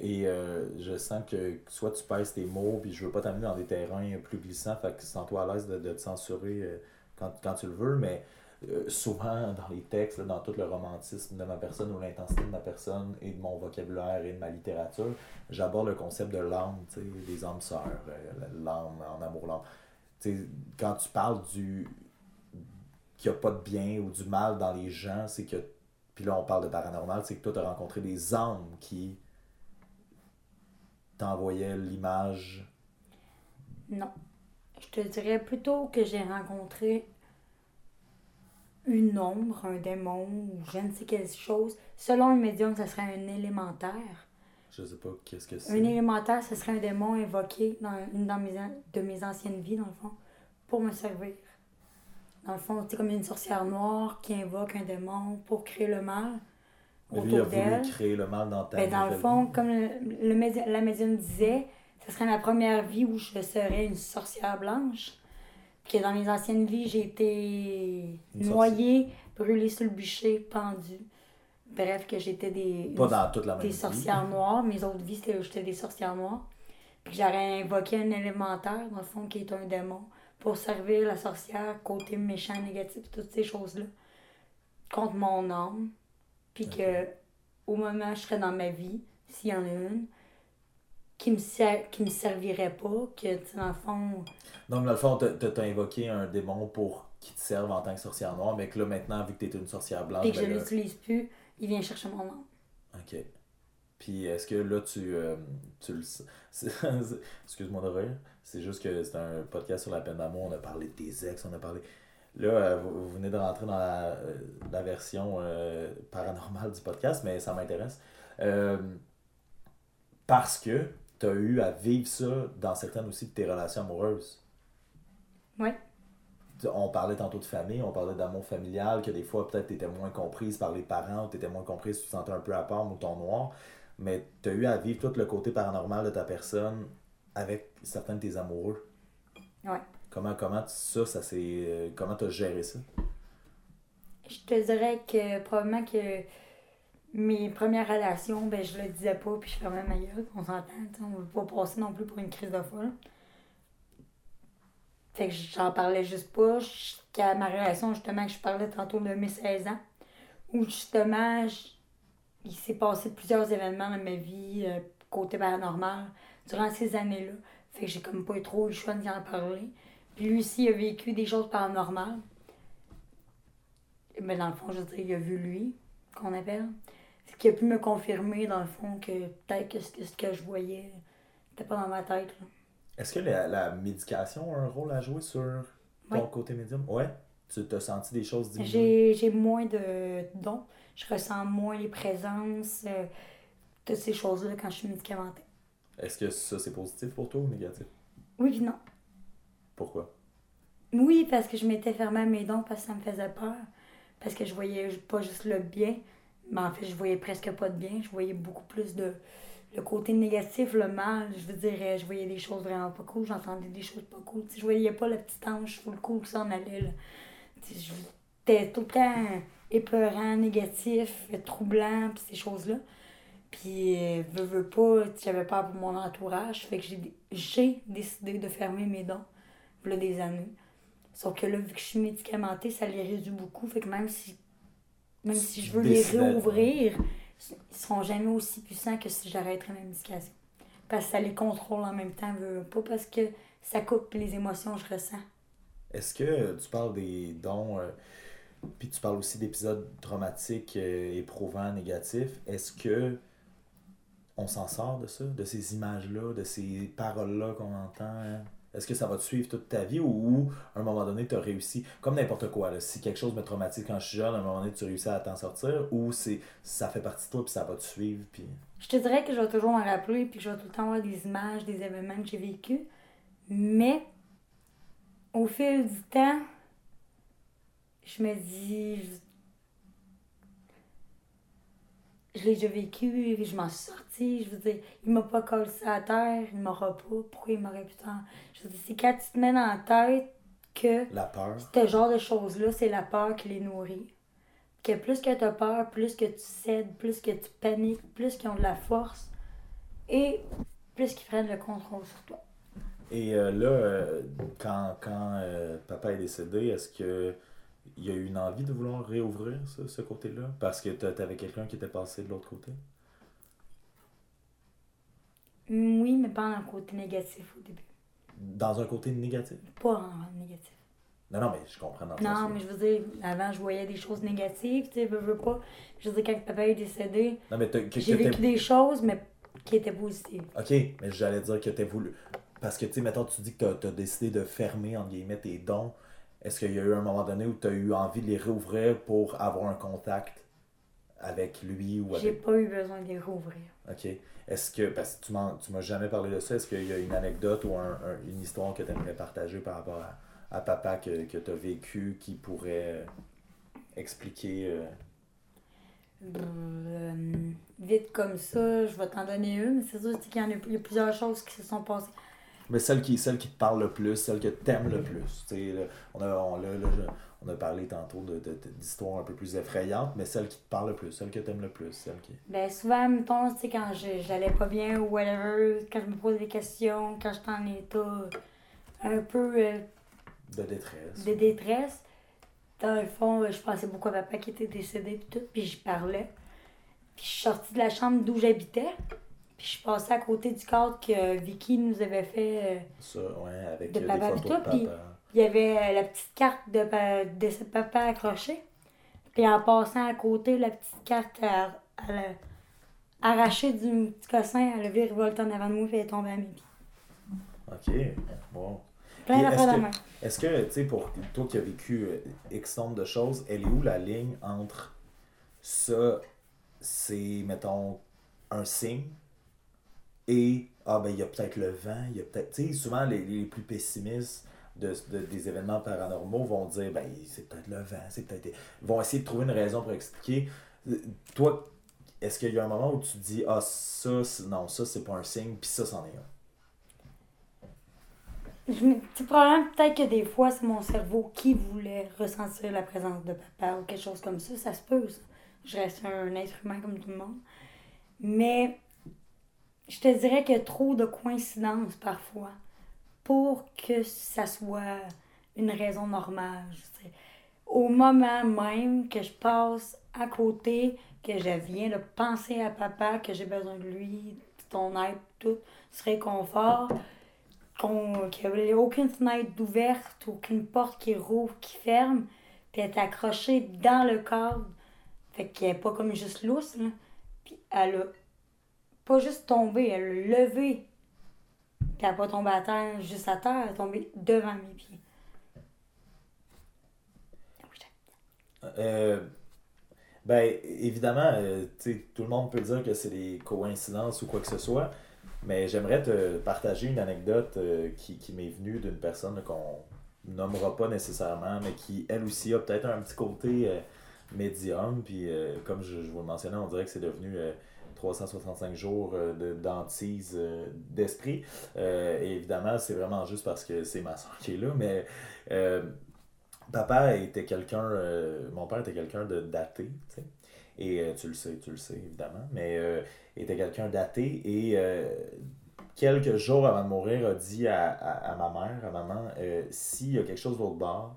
Et euh, je sens que soit tu pèses tes mots, puis je veux pas t'amener dans des terrains plus glissants, fait que sens-toi à l'aise de, te censurer euh, quand, quand, tu le veux, mais euh, souvent dans les textes, dans tout le romantisme de ma personne ou l'intensité de ma personne et de mon vocabulaire et de ma littérature, j'aborde le concept de l'âme, des âmes sœurs, euh, l'âme en amour, l'âme. Quand tu parles du qu'il n'y a pas de bien ou du mal dans les gens, c'est que, puis là on parle de paranormal, c'est que toi tu as rencontré des âmes qui t'envoyaient l'image. Non. Je te dirais plutôt que j'ai rencontré une ombre, un démon ou je ne sais quelle chose. Selon le médium, ça serait un élémentaire. Je sais pas qu'est-ce que c'est. Un élémentaire, ce serait un démon invoqué dans une dans mes, de mes anciennes vies, dans le fond, pour me servir. Dans le fond, c'est comme une sorcière noire qui invoque un démon pour créer le mal. Mais lui, il a voulu créer le mal dans ta ben, Dans le fond, comme le, la médium disait, ce serait ma première vie où je serais une sorcière blanche que dans mes anciennes vies, j'ai été noyée, brûlée sur le bûcher, pendue. Bref, que j'étais des, Pas dans toute la des sorcières noires. Mes autres vies, c'était j'étais des sorcières noires. Puis j'aurais invoqué un élémentaire, dans le fond, qui est un démon, pour servir la sorcière, côté méchant, négatif, toutes ces choses-là, contre mon âme. Puis que, au moment où je serais dans ma vie, s'il y en a une, qui me, ser qui me servirait pas, que, dans le fond, donc, dans le fond, tu as invoqué un démon pour qu'il te serve en tant que sorcière noire, mais que là, maintenant, vu que tu es une sorcière blanche. Et que je ne ben l'utilise plus, il vient chercher mon nom. Ok. Puis, est-ce que là, tu, euh, tu le. (laughs) Excuse-moi de rire. C'est juste que c'est un podcast sur la peine d'amour. On a parlé de tes ex, on a parlé. Là, euh, vous, venez de rentrer dans la, euh, la version paranormale du podcast, mais ça m'intéresse. parce que tu as eu à vivre ça dans certaines aussi de tes relations amoureuses? Oui. On parlait tantôt de famille, on parlait d'amour familial, que des fois peut-être tu étais moins comprise par les parents, tu étais moins comprise, tu te sentais un peu à part, mouton noir, mais tu as eu à vivre tout le côté paranormal de ta personne avec certains de tes amoureux? Oui. Comment, comment ça, ça s'est. Euh, comment tu as géré ça? Je te dirais que probablement que mes premières relations, ben je le disais pas, puis je fermais ma gueule, on s'entend, on veut pas passer non plus pour une crise de folle. Fait que j'en parlais juste pas jusqu'à ma relation, justement, que je parlais tantôt de mes 16 ans. Où justement, il s'est passé plusieurs événements dans ma vie, euh, côté paranormal, durant ces années-là. Fait que j'ai comme pas eu trop le choix d'y en parler. Puis lui aussi, il a vécu des choses paranormales. Mais dans le fond, je veux dire, il a vu lui, qu'on appelle. Qui a pu me confirmer, dans le fond, que peut-être que ce que, je voyais n'était pas dans ma tête. Est-ce que la, la médication a un rôle à jouer sur ton côté médium? Ouais. Tu t'as senti des choses diminuer? J'ai moins de dons. Je ressens moins les présences, euh, toutes ces choses-là quand je suis médicamentée. Est-ce que ça, c'est positif pour toi ou négatif? Oui non. Pourquoi? Oui, parce que je m'étais fermée à mes dons parce que ça me faisait peur. Parce que je voyais pas juste le bien, mais en fait, je voyais presque pas de bien. Je voyais beaucoup plus de le côté négatif, le mal. Je veux dire, euh, je voyais des choses vraiment pas cool, j'entendais des choses pas cool. Tu sais, je voyais pas le petit ange full cool qui s'en allait. Là. C'était tout le temps épeurant, négatif, troublant, puis ces choses-là. Puis, euh, veux, veux pas, j'avais peur pour mon entourage. Fait que j'ai décidé de fermer mes dons, voilà des années. Sauf que là, vu que je suis médicamentée, ça les réduit beaucoup. Fait que même si, même si je veux les réouvrir, ils seront jamais aussi puissants que si j'arrêterais ma médication. Parce que ça les contrôle en même temps, pas parce que ça coupe les émotions que je ressens. Est-ce que tu parles des dons, euh, puis tu parles aussi d'épisodes traumatiques, euh, éprouvants, négatifs. Est-ce que on s'en sort de ça, de ces images-là, de ces paroles-là qu'on entend? hein? Est-ce que ça va te suivre toute ta vie ou à un moment donné, tu as réussi, comme n'importe quoi, là, si quelque chose me traumatise quand je suis jeune, à un moment donné, tu réussis à t'en sortir ou c'est ça fait partie de toi puis ça va te suivre? Puis... Je te dirais que je vais toujours m'en rappeler puis je vais tout le temps avoir des images, des événements que j'ai vécus. Mais au fil du temps, je me dis. Je, l'ai déjà vécu, je m'en suis sortie. Je veux dire, il m'a pas collé ça à terre, il m'aura pas. Pourquoi il m'aurait pu tant. Je veux dire, c'est quand tu te mets dans la tête que La peur. ce genre de choses-là, c'est la peur qui les nourrit. Que plus que tu as peur, plus que tu cèdes, plus que tu paniques, plus qu'ils ont de la force et plus qu'ils prennent le contrôle sur toi. Et euh, là, euh, quand, quand euh, papa est décédé, est-ce que il y a eu une envie de vouloir réouvrir ça, ce côté-là? Parce que tu avais quelqu'un qui était passé de l'autre côté? Mm, Oui, mais pas en côté négatif au début. Dans un côté négatif? Pas en négatif. Non, non, mais je comprends dans Non, mais je veux dire, avant, je voyais des choses négatives, tu sais, veux, veux pas. Je veux dire, quand papa est décédé, Non, mais t'as- que, j'ai vécu des choses, mais qui étaient positives. OK, mais j'allais dire que tu voulu. Parce que, tu sais, mettons, tu dis que tu as, décidé de fermer, entre guillemets, tes dons. Est-ce qu'il y a eu un moment donné où tu as eu envie de les réouvrir pour avoir un contact avec lui ou J'ai avec. pas eu besoin de les rouvrir. OK. Est-ce que, parce que tu m'as jamais parlé de ça, est-ce qu'il y a une anecdote ou un- un- une histoire que tu aimerais partager par rapport à, à papa que, que tu as vécu qui pourrait euh, expliquer. euh, Euh, vite comme ça, je vais t'en donner une. C'est sûr qu'il y en a, il y a plusieurs choses qui se sont passées. Mais celle qui, celle qui te parle le plus, celle que t'aimes le plus. Là, on, a, on, là, là, je- on a parlé tantôt de, de- de- d'histoires un peu plus effrayantes, mais celle qui te parle le plus, celle que t'aimes le plus, celle qui. Ben souvent, mettons, tu sais, quand j'allais pas bien ou whatever, quand je me pose des questions, quand j'étais en état un peu euh, de détresse. de détresse, dans le fond, je pensais beaucoup à papa qui était décédé tout, puis je parlais. Puis je suis sortie de la chambre d'où j'habitais, puis je suis passée à côté du cadre que Vicky nous avait fait. euh, Ça, ouais, avec De euh, papa des photos de puis-. Il y avait euh, la petite carte de, de ce papa accrochée. Puis en passant à côté, la petite carte, elle, elle a arraché du petit cossin, elle a vu révolter en avant de moi, puis elle est tombée à mes pieds. Ok, bon. Plein Et d'affaires est-ce de que- main. Est-ce que, tu sais, pour toi qui as vécu X nombre de choses, elle est où la ligne entre ça, c'est, mettons, un signe et, ah ben, il y a peut-être le vent, il y a peut-être, tu sais, souvent les, les plus pessimistes de, de- des événements paranormaux vont dire, ben, c'est peut-être le vent, c'est peut-être. Ils vont essayer de trouver une raison pour expliquer. Euh, Toi, est-ce qu'il y a un moment où tu dis, ah, ça, non, ça, c'est pas un signe, puis ça, c'en est un? Je me- sais, probablement, peut-être que des fois, c'est mon cerveau qui voulait ressentir la présence de papa ou quelque chose comme ça. Ça se peut, ça. Je reste un être humain comme tout le monde. Mais je te dirais qu'il y a trop de coïncidences parfois pour que ça soit une raison normale. Au moment même que je passe à côté, que je viens de penser à papa, que j'ai besoin de lui, ton aide, tout, ce réconfort, qu'on, qu'il n'y a aucune fenêtre ouverte, aucune porte qui rouvre, qui ferme, puis elle est accrochée dans le cadre. Fait qu'elle n'est pas comme juste lousse, là. Puis elle a pas juste tombé, elle a levé. Puis elle n'a pas tombé à terre, juste à terre, elle est tombée devant mes pieds. Euh, ben, évidemment, euh, tout le monde peut dire que c'est des coïncidences ou quoi que ce soit, mais j'aimerais te partager une anecdote euh, qui, qui m'est venue d'une personne qu'on nommera pas nécessairement, mais qui, elle aussi, a peut-être un petit côté euh, médium, puis euh, comme je, je vous le mentionnais, on dirait que c'est devenu... euh, 365 jours euh, de d'antise euh, d'esprit. Euh, et évidemment, c'est vraiment juste parce que c'est ma soeur qui est là, mais papa était quelqu'un, mon père était quelqu'un de daté, tu sais. Et tu le sais, tu le sais évidemment, mais était quelqu'un daté et quelques jours avant de mourir a dit à, ma mère, à maman, euh, s'il y a quelque chose d'autre bord,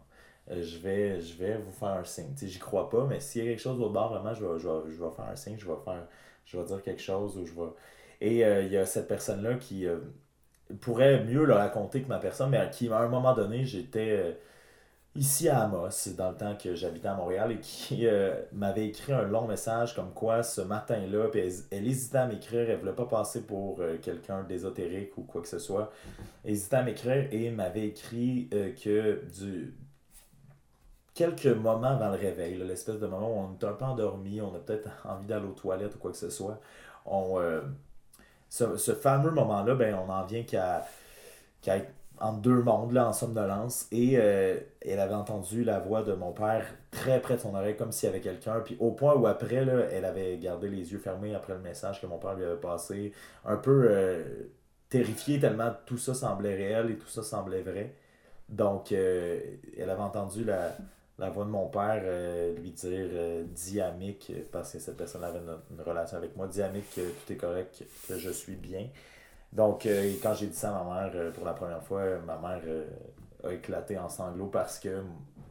je vais, je vais vous faire un signe. J'y crois pas, mais s'il y a quelque chose d'autre bord, vraiment, je vais, je, vais, je vais faire un signe, je vais faire, je vais dire quelque chose ou je vais. Et euh, il y a cette personne-là qui euh, pourrait mieux le raconter que ma personne, mais à qui, à un moment donné, j'étais euh, ici à Amos, dans le temps que j'habitais à Montréal, et qui m'avait écrit un long message comme quoi ce matin-là, puis elle, elle hésitait à m'écrire, elle voulait pas passer pour quelqu'un d'ésotérique ou quoi que ce soit, hésitait à m'écrire et m'avait écrit que du quelques moments avant le réveil, l'espèce de moment où on est un peu endormi, on a peut-être (laughs) envie d'aller aux toilettes ou quoi que ce soit, on, euh, ce, fameux moment-là, ben, on en vient qu'à être entre deux mondes, là, en somnolence, et euh, elle avait entendu la voix de mon père très près de son oreille, comme s'il y avait quelqu'un, puis au point où après, là, elle avait gardé les yeux fermés après le message que mon père lui avait passé, un peu euh, terrifiée tellement tout ça semblait réel et tout ça semblait vrai. Donc, elle avait entendu la, la voix de mon père euh, lui dire euh, Diamique, parce que cette personne avait une, relation avec moi, Diamique, que tout est correct, que je suis bien. Donc, euh, quand j'ai dit ça à ma mère euh, pour la première fois, ma mère a éclaté en sanglots parce que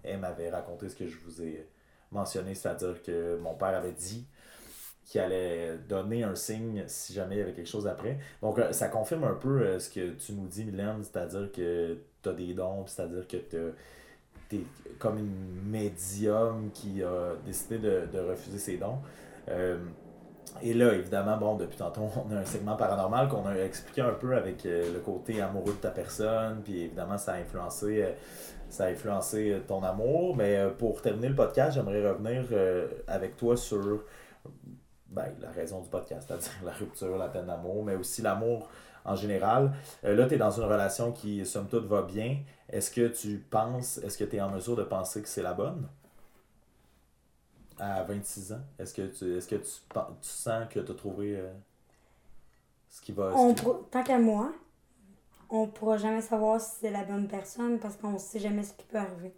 elle m'avait raconté ce que je vous ai mentionné, c'est-à-dire que mon père avait dit qu'il allait donner un signe si jamais il y avait quelque chose après. Donc, ça confirme un peu ce que tu nous dis, Mylène, c'est-à-dire que tu as des dons, c'est-à-dire que tu es comme une médium qui a décidé de, de refuser ses dons. Euh, et là, évidemment, bon, depuis tantôt, (laughs) on a un segment paranormal qu'on a expliqué un peu avec euh, le côté amoureux de ta personne, puis évidemment, ça a influencé, euh, ça a influencé ton amour. Mais pour terminer le podcast, j'aimerais revenir avec toi sur ben, la raison du podcast, c'est-à-dire la rupture, la peine d'amour, mais aussi l'amour en général. Là, tu es dans une relation qui, somme toute, va bien. Est-ce que tu penses, est-ce que tu es en mesure de penser que c'est la bonne? À 26 ans, est-ce que tu, est-ce que tu, tu sens que tu as trouvé euh, ce qui va. ce On qui- Tant qu'à moi, on pourra jamais savoir si c'est la bonne personne parce qu'on sait jamais ce qui peut arriver.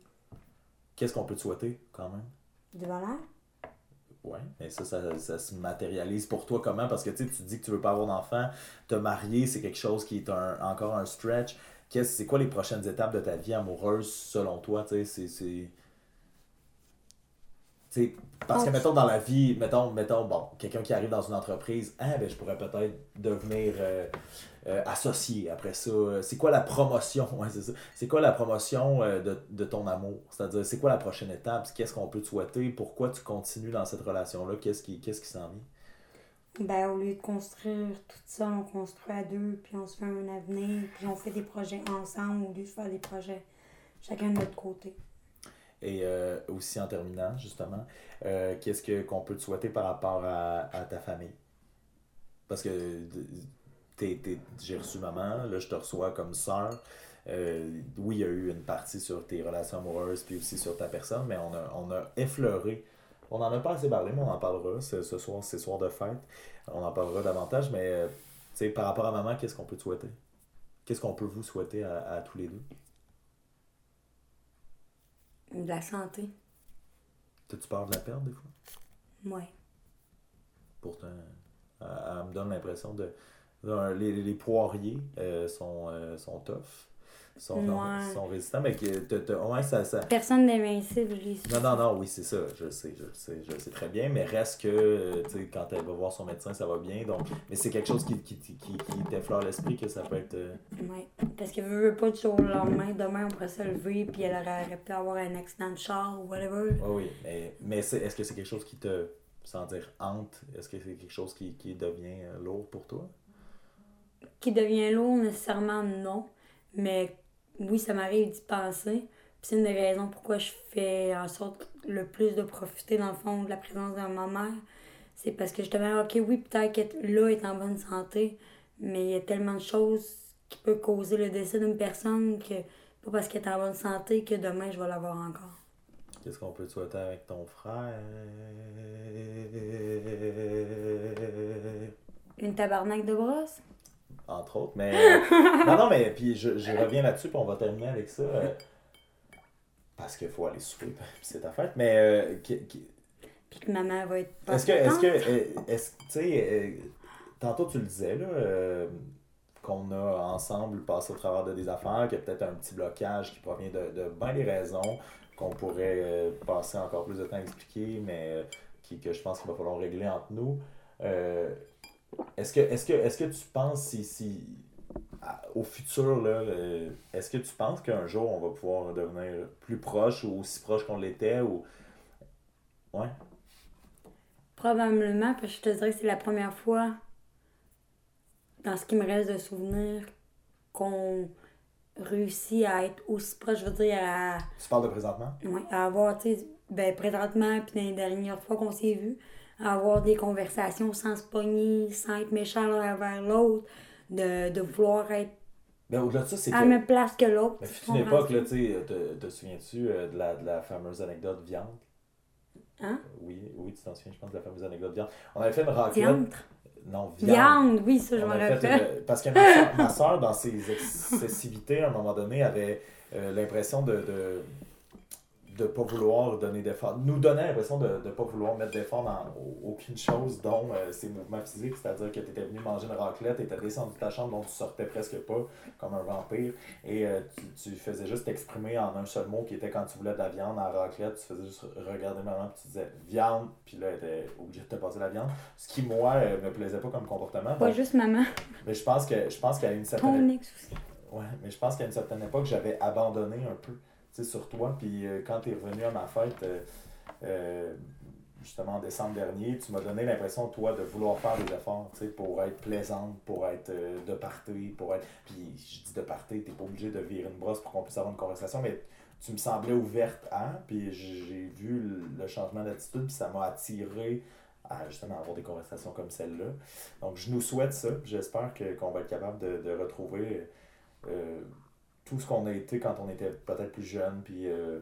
Qu'est-ce qu'on peut te souhaiter quand même? Du bonheur? Ouais, mais ça, ça, ça se matérialise pour toi comment? Parce que tu dis que tu veux pas avoir d'enfant, te marier, c'est quelque chose qui est un, encore un stretch. Qu'est-ce, c'est quoi les prochaines étapes de ta vie amoureuse selon toi? Tu sais, c'est. c'est... Tu sais, parce que Ah. mettons dans la vie, mettons, mettons, bon, quelqu'un qui arrive dans une entreprise, ah ben je pourrais peut-être devenir euh, euh, associé après ça. C'est quoi la promotion? (laughs) Ouais, c'est ça. C'est quoi la promotion euh, de, de ton amour? C'est-à-dire, c'est quoi la prochaine étape? Qu'est-ce qu'on peut te souhaiter? Pourquoi tu continues dans cette relation-là? Qu'est-ce qui, qu'est-ce qui s'en vient? Ben, au lieu de construire tout ça, on construit à deux, puis on se fait un avenir, puis on fait des projets ensemble au lieu de faire des projets chacun de notre côté. Et euh, aussi en terminant, justement, euh, qu'est-ce que, qu'on peut te souhaiter par rapport à, ta famille? Parce que j'ai reçu maman, là je te reçois comme sœur. Euh, oui, il y a eu une partie sur tes relations amoureuses, puis aussi sur ta personne, mais on a, on a effleuré. On n'en a pas assez parlé, mais on en parlera ce, ce soir, c'est soir de fête. On en parlera davantage, mais euh, tu sais, par rapport à maman, qu'est-ce qu'on peut te souhaiter? Qu'est-ce qu'on peut vous souhaiter à, à tous les deux? De la santé. T'as-tu peur de la perdre des fois? Ouais. Pourtant, elle, elle me donne l'impression de. de- les, les poiriers euh, sont, euh, sont tough. Sont, Ouais. sont résistants, mais que t'as- t'as- ouais, ça, ça... Personne d'invincible, su. Non, non, non, oui, c'est ça, je le sais, je le sais, je le sais très bien, mais reste que, euh, tu sais, quand elle va voir son médecin, ça va bien, donc, mais c'est quelque chose qui, qui, qui, qui t'effleure l'esprit, que ça peut être... euh, Ouais. Parce que veux pas du jour au lendemain, demain on pourrait se lever puis elle aurait, pu avoir un accident de char ou whatever. Oui, oui, mais, mais c'est- est-ce que c'est quelque chose qui te, sans dire hante, est-ce que c'est quelque chose qui, qui devient euh, lourd pour toi? Qui devient lourd, nécessairement non. Mais oui, ça m'arrive d'y penser. Puis c'est une des raisons pourquoi je fais en sorte le plus de profiter dans le fond de la présence de ma mère. C'est parce que justement, ok, oui, peut-être qu'être là est en bonne santé, mais il y a tellement de choses qui peuvent causer le décès d'une personne que pas parce qu'elle est en bonne santé que demain je vais l'avoir encore. Qu'est-ce qu'on peut te souhaiter avec ton frère? Une tabarnak de brosse? Entre autres, mais... euh, non, non, mais puis je, je reviens là-dessus, puis on va terminer avec ça, euh, parce qu'il faut aller souper, puis c'est ta fête, mais... euh, qui- qui- Puis que maman va être pas Est-ce que, est-ce que, euh, est-ce, tu sais, tantôt tu le disais, là, qu'on a ensemble passé au travers de des affaires, qu'il y a peut-être un petit blocage qui provient de, de bien des raisons qu'on pourrait passer encore plus de temps à expliquer, mais qui, que je pense qu'il va falloir régler entre nous. Euh, est-ce que, est-ce que, est-ce que tu penses si, si à- au futur, là, euh, est-ce que tu penses qu'un jour on va pouvoir devenir plus proche ou aussi proche qu'on l'était ou ouais? Probablement, parce que je te dirais que c'est la première fois dans ce qui me reste de souvenirs qu'on réussit à être aussi proche, je veux dire, à, tu parles de présentement? Ouais, à avoir, tu sais, ben, présentement, puis dans les dernières fois qu'on s'est vu, à avoir des conversations sans se pogner, sans être méchant l'un envers l'autre, de, de vouloir être Mais au-delà de ça, c'est à que. la même place que l'autre. Mais tu fut une époque, là, tu sais, te, te souviens-tu euh, de, la, de la fameuse anecdote viande? Hein? Oui, oui, tu t'en souviens, je pense, de la fameuse anecdote viande. On avait fait une raclette. Diantre. Non, viande. Viande, oui, ça, je On me avait fait rappelle. une- Parce que ma soeur, ma (laughs) soeur, dans ses excessivités, à un moment donné, avait euh, l'impression de de de pas vouloir donner d'efforts, nous donnait l'impression de ne pas vouloir mettre d'efforts dans au- aucune chose, dont euh, ses mouvements physiques, c'est-à-dire que tu étais venu manger une raclette, tu étais descendu de ta chambre, dont tu sortais presque pas, comme un vampire, et euh, tu, tu faisais juste t'exprimer en un seul mot qui était quand tu voulais de la viande en raclette, tu faisais juste regarder maman, puis tu disais viande, puis là, elle était obligée de te passer la viande, ce qui, moi, euh, me plaisait pas comme comportement. Pas Donc, juste maman, mais je pense que je pense qu'à une certaine ton ex aussi. Ouais, mais je pense qu'à une certaine époque, j'avais abandonné un peu sur toi. Puis euh, quand tu es revenu à ma fête, euh, euh, justement en décembre dernier, tu m'as donné l'impression, toi, de vouloir faire des efforts pour être plaisante, pour être de party, pour être. Puis je dis de party, tu pas obligé de virer une brosse pour qu'on puisse avoir une conversation, mais tu me semblais ouverte à, puis j'ai vu le changement d'attitude, puis ça m'a attiré à justement avoir des conversations comme celle-là. Donc je nous souhaite ça, j'espère qu'on va être capable de, retrouver tout ce qu'on a été quand on était peut-être plus jeune, puis euh,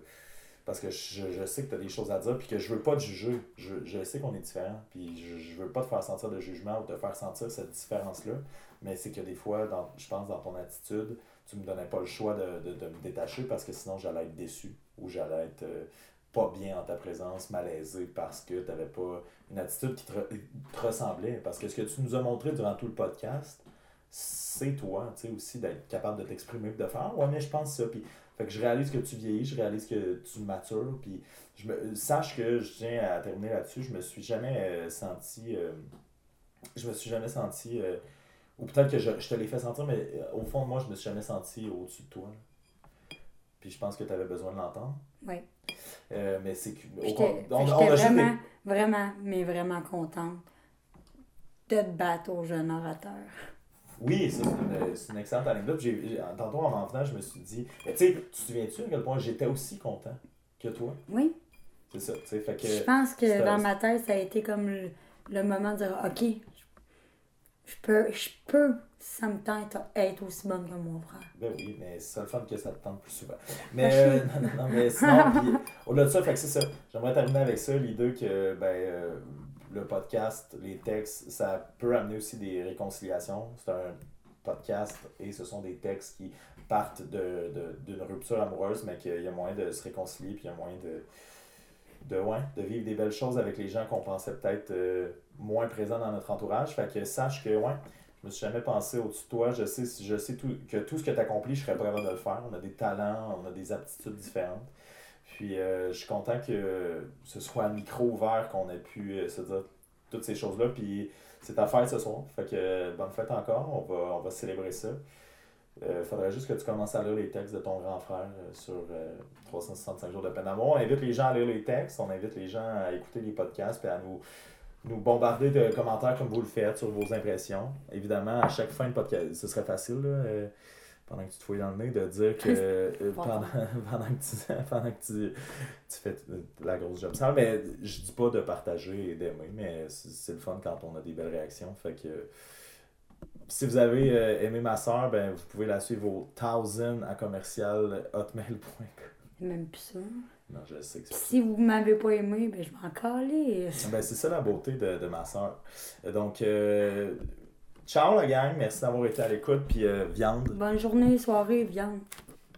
parce que je, je sais que tu as des choses à dire, puis que je veux pas te juger. Je, je sais qu'on est différents, puis je, je veux pas te faire sentir de jugement ou te faire sentir cette différence-là, mais c'est que des fois, dans, je pense dans ton attitude, tu me donnais pas le choix de, de, de me détacher parce que sinon j'allais être déçu ou j'allais être euh, pas bien en ta présence, malaisé parce que tu n'avais pas une attitude qui te ressemblait. Parce que ce que tu nous as montré durant tout le podcast, c'est toi, tu sais, aussi d'être capable de t'exprimer et de faire ouais, mais je pense ça. Puis, fait que je réalise que tu vieillis, je réalise que tu matures. Puis, je me, sache que je tiens à terminer là-dessus, je me suis jamais euh, senti. euh, je me suis jamais senti. euh, ou peut-être que je, je te l'ai fait sentir, mais au fond de moi, je me suis jamais senti au-dessus de toi. Puis je pense que tu avais besoin de l'entendre. Oui. Mais c'est que. on- a des- vraiment, vraiment, mais vraiment contente de te battre au jeune orateur. Oui, ça, c'est une, excellente anecdote. J'ai, j'ai- tantôt, en m'en venant, je me suis dit, tu sais, tu te souviens-tu à quel point j'étais aussi content que toi? Oui. C'est ça, tu sais, fait que... Je pense que dans ma tête, ça a été comme le, le moment de dire OK, je peux, je peux, si ça me tente, être aussi bonne que mon frère. Ben oui, mais c'est ça le fun que ça te tente plus souvent. Mais, euh, non, non, non, mais sinon, (laughs) au-delà de ça, fait que c'est ça. J'aimerais terminer avec ça, l'idée que, ben, euh, le podcast, les textes, ça peut amener aussi des réconciliations. C'est un podcast et ce sont des textes qui partent de, de- d'une rupture amoureuse, mais qu'il y a moyen de se réconcilier, puis il y a moyen de, de, de vivre des belles choses avec les gens qu'on pensait peut-être euh, moins présents dans notre entourage. Fait que sache que, ouais, me suis jamais pensé au-dessus de toi. Je sais, je sais tout, que tout ce que tu accomplis, je serais prêt de le faire. On a des talents, on a des aptitudes différentes. Puis euh, je suis content que ce soit un micro ouvert qu'on ait pu euh, se dire toutes ces choses-là. Puis c'est ta fête ce soir. Fait que bonne fête encore. On va, on va célébrer ça. Euh, faudrait juste que tu commences à lire les textes de ton grand frère sur 365 jours de peine d'amour. On invite les gens à lire les textes, on invite les gens à écouter les podcasts et à nous, nous bombarder de commentaires comme vous le faites sur vos impressions. Évidemment, à chaque fin de podcast, ce serait facile. Pendant que tu te fouilles dans le nez, de dire que euh, pendant, (laughs) pendant, que, tu, (laughs) pendant que tu, tu fais la grosse job sale. Mais je dis pas de partager et d'aimer, mais c'est le fun quand on a des belles réactions. Fait que si vous avez euh, aimé ma soeur, ben, vous pouvez la suivre au 1000 à commercial hotmail.com. Même plus ça. Non, je sais que Si vous m'avez pas aimé, ben je m'en calisse. Ben, c'est ça la beauté de, de ma soeur. Donc, euh, Ciao la gang, merci d'avoir été à l'écoute, puis euh, viande. Bonne journée, soirée, viande.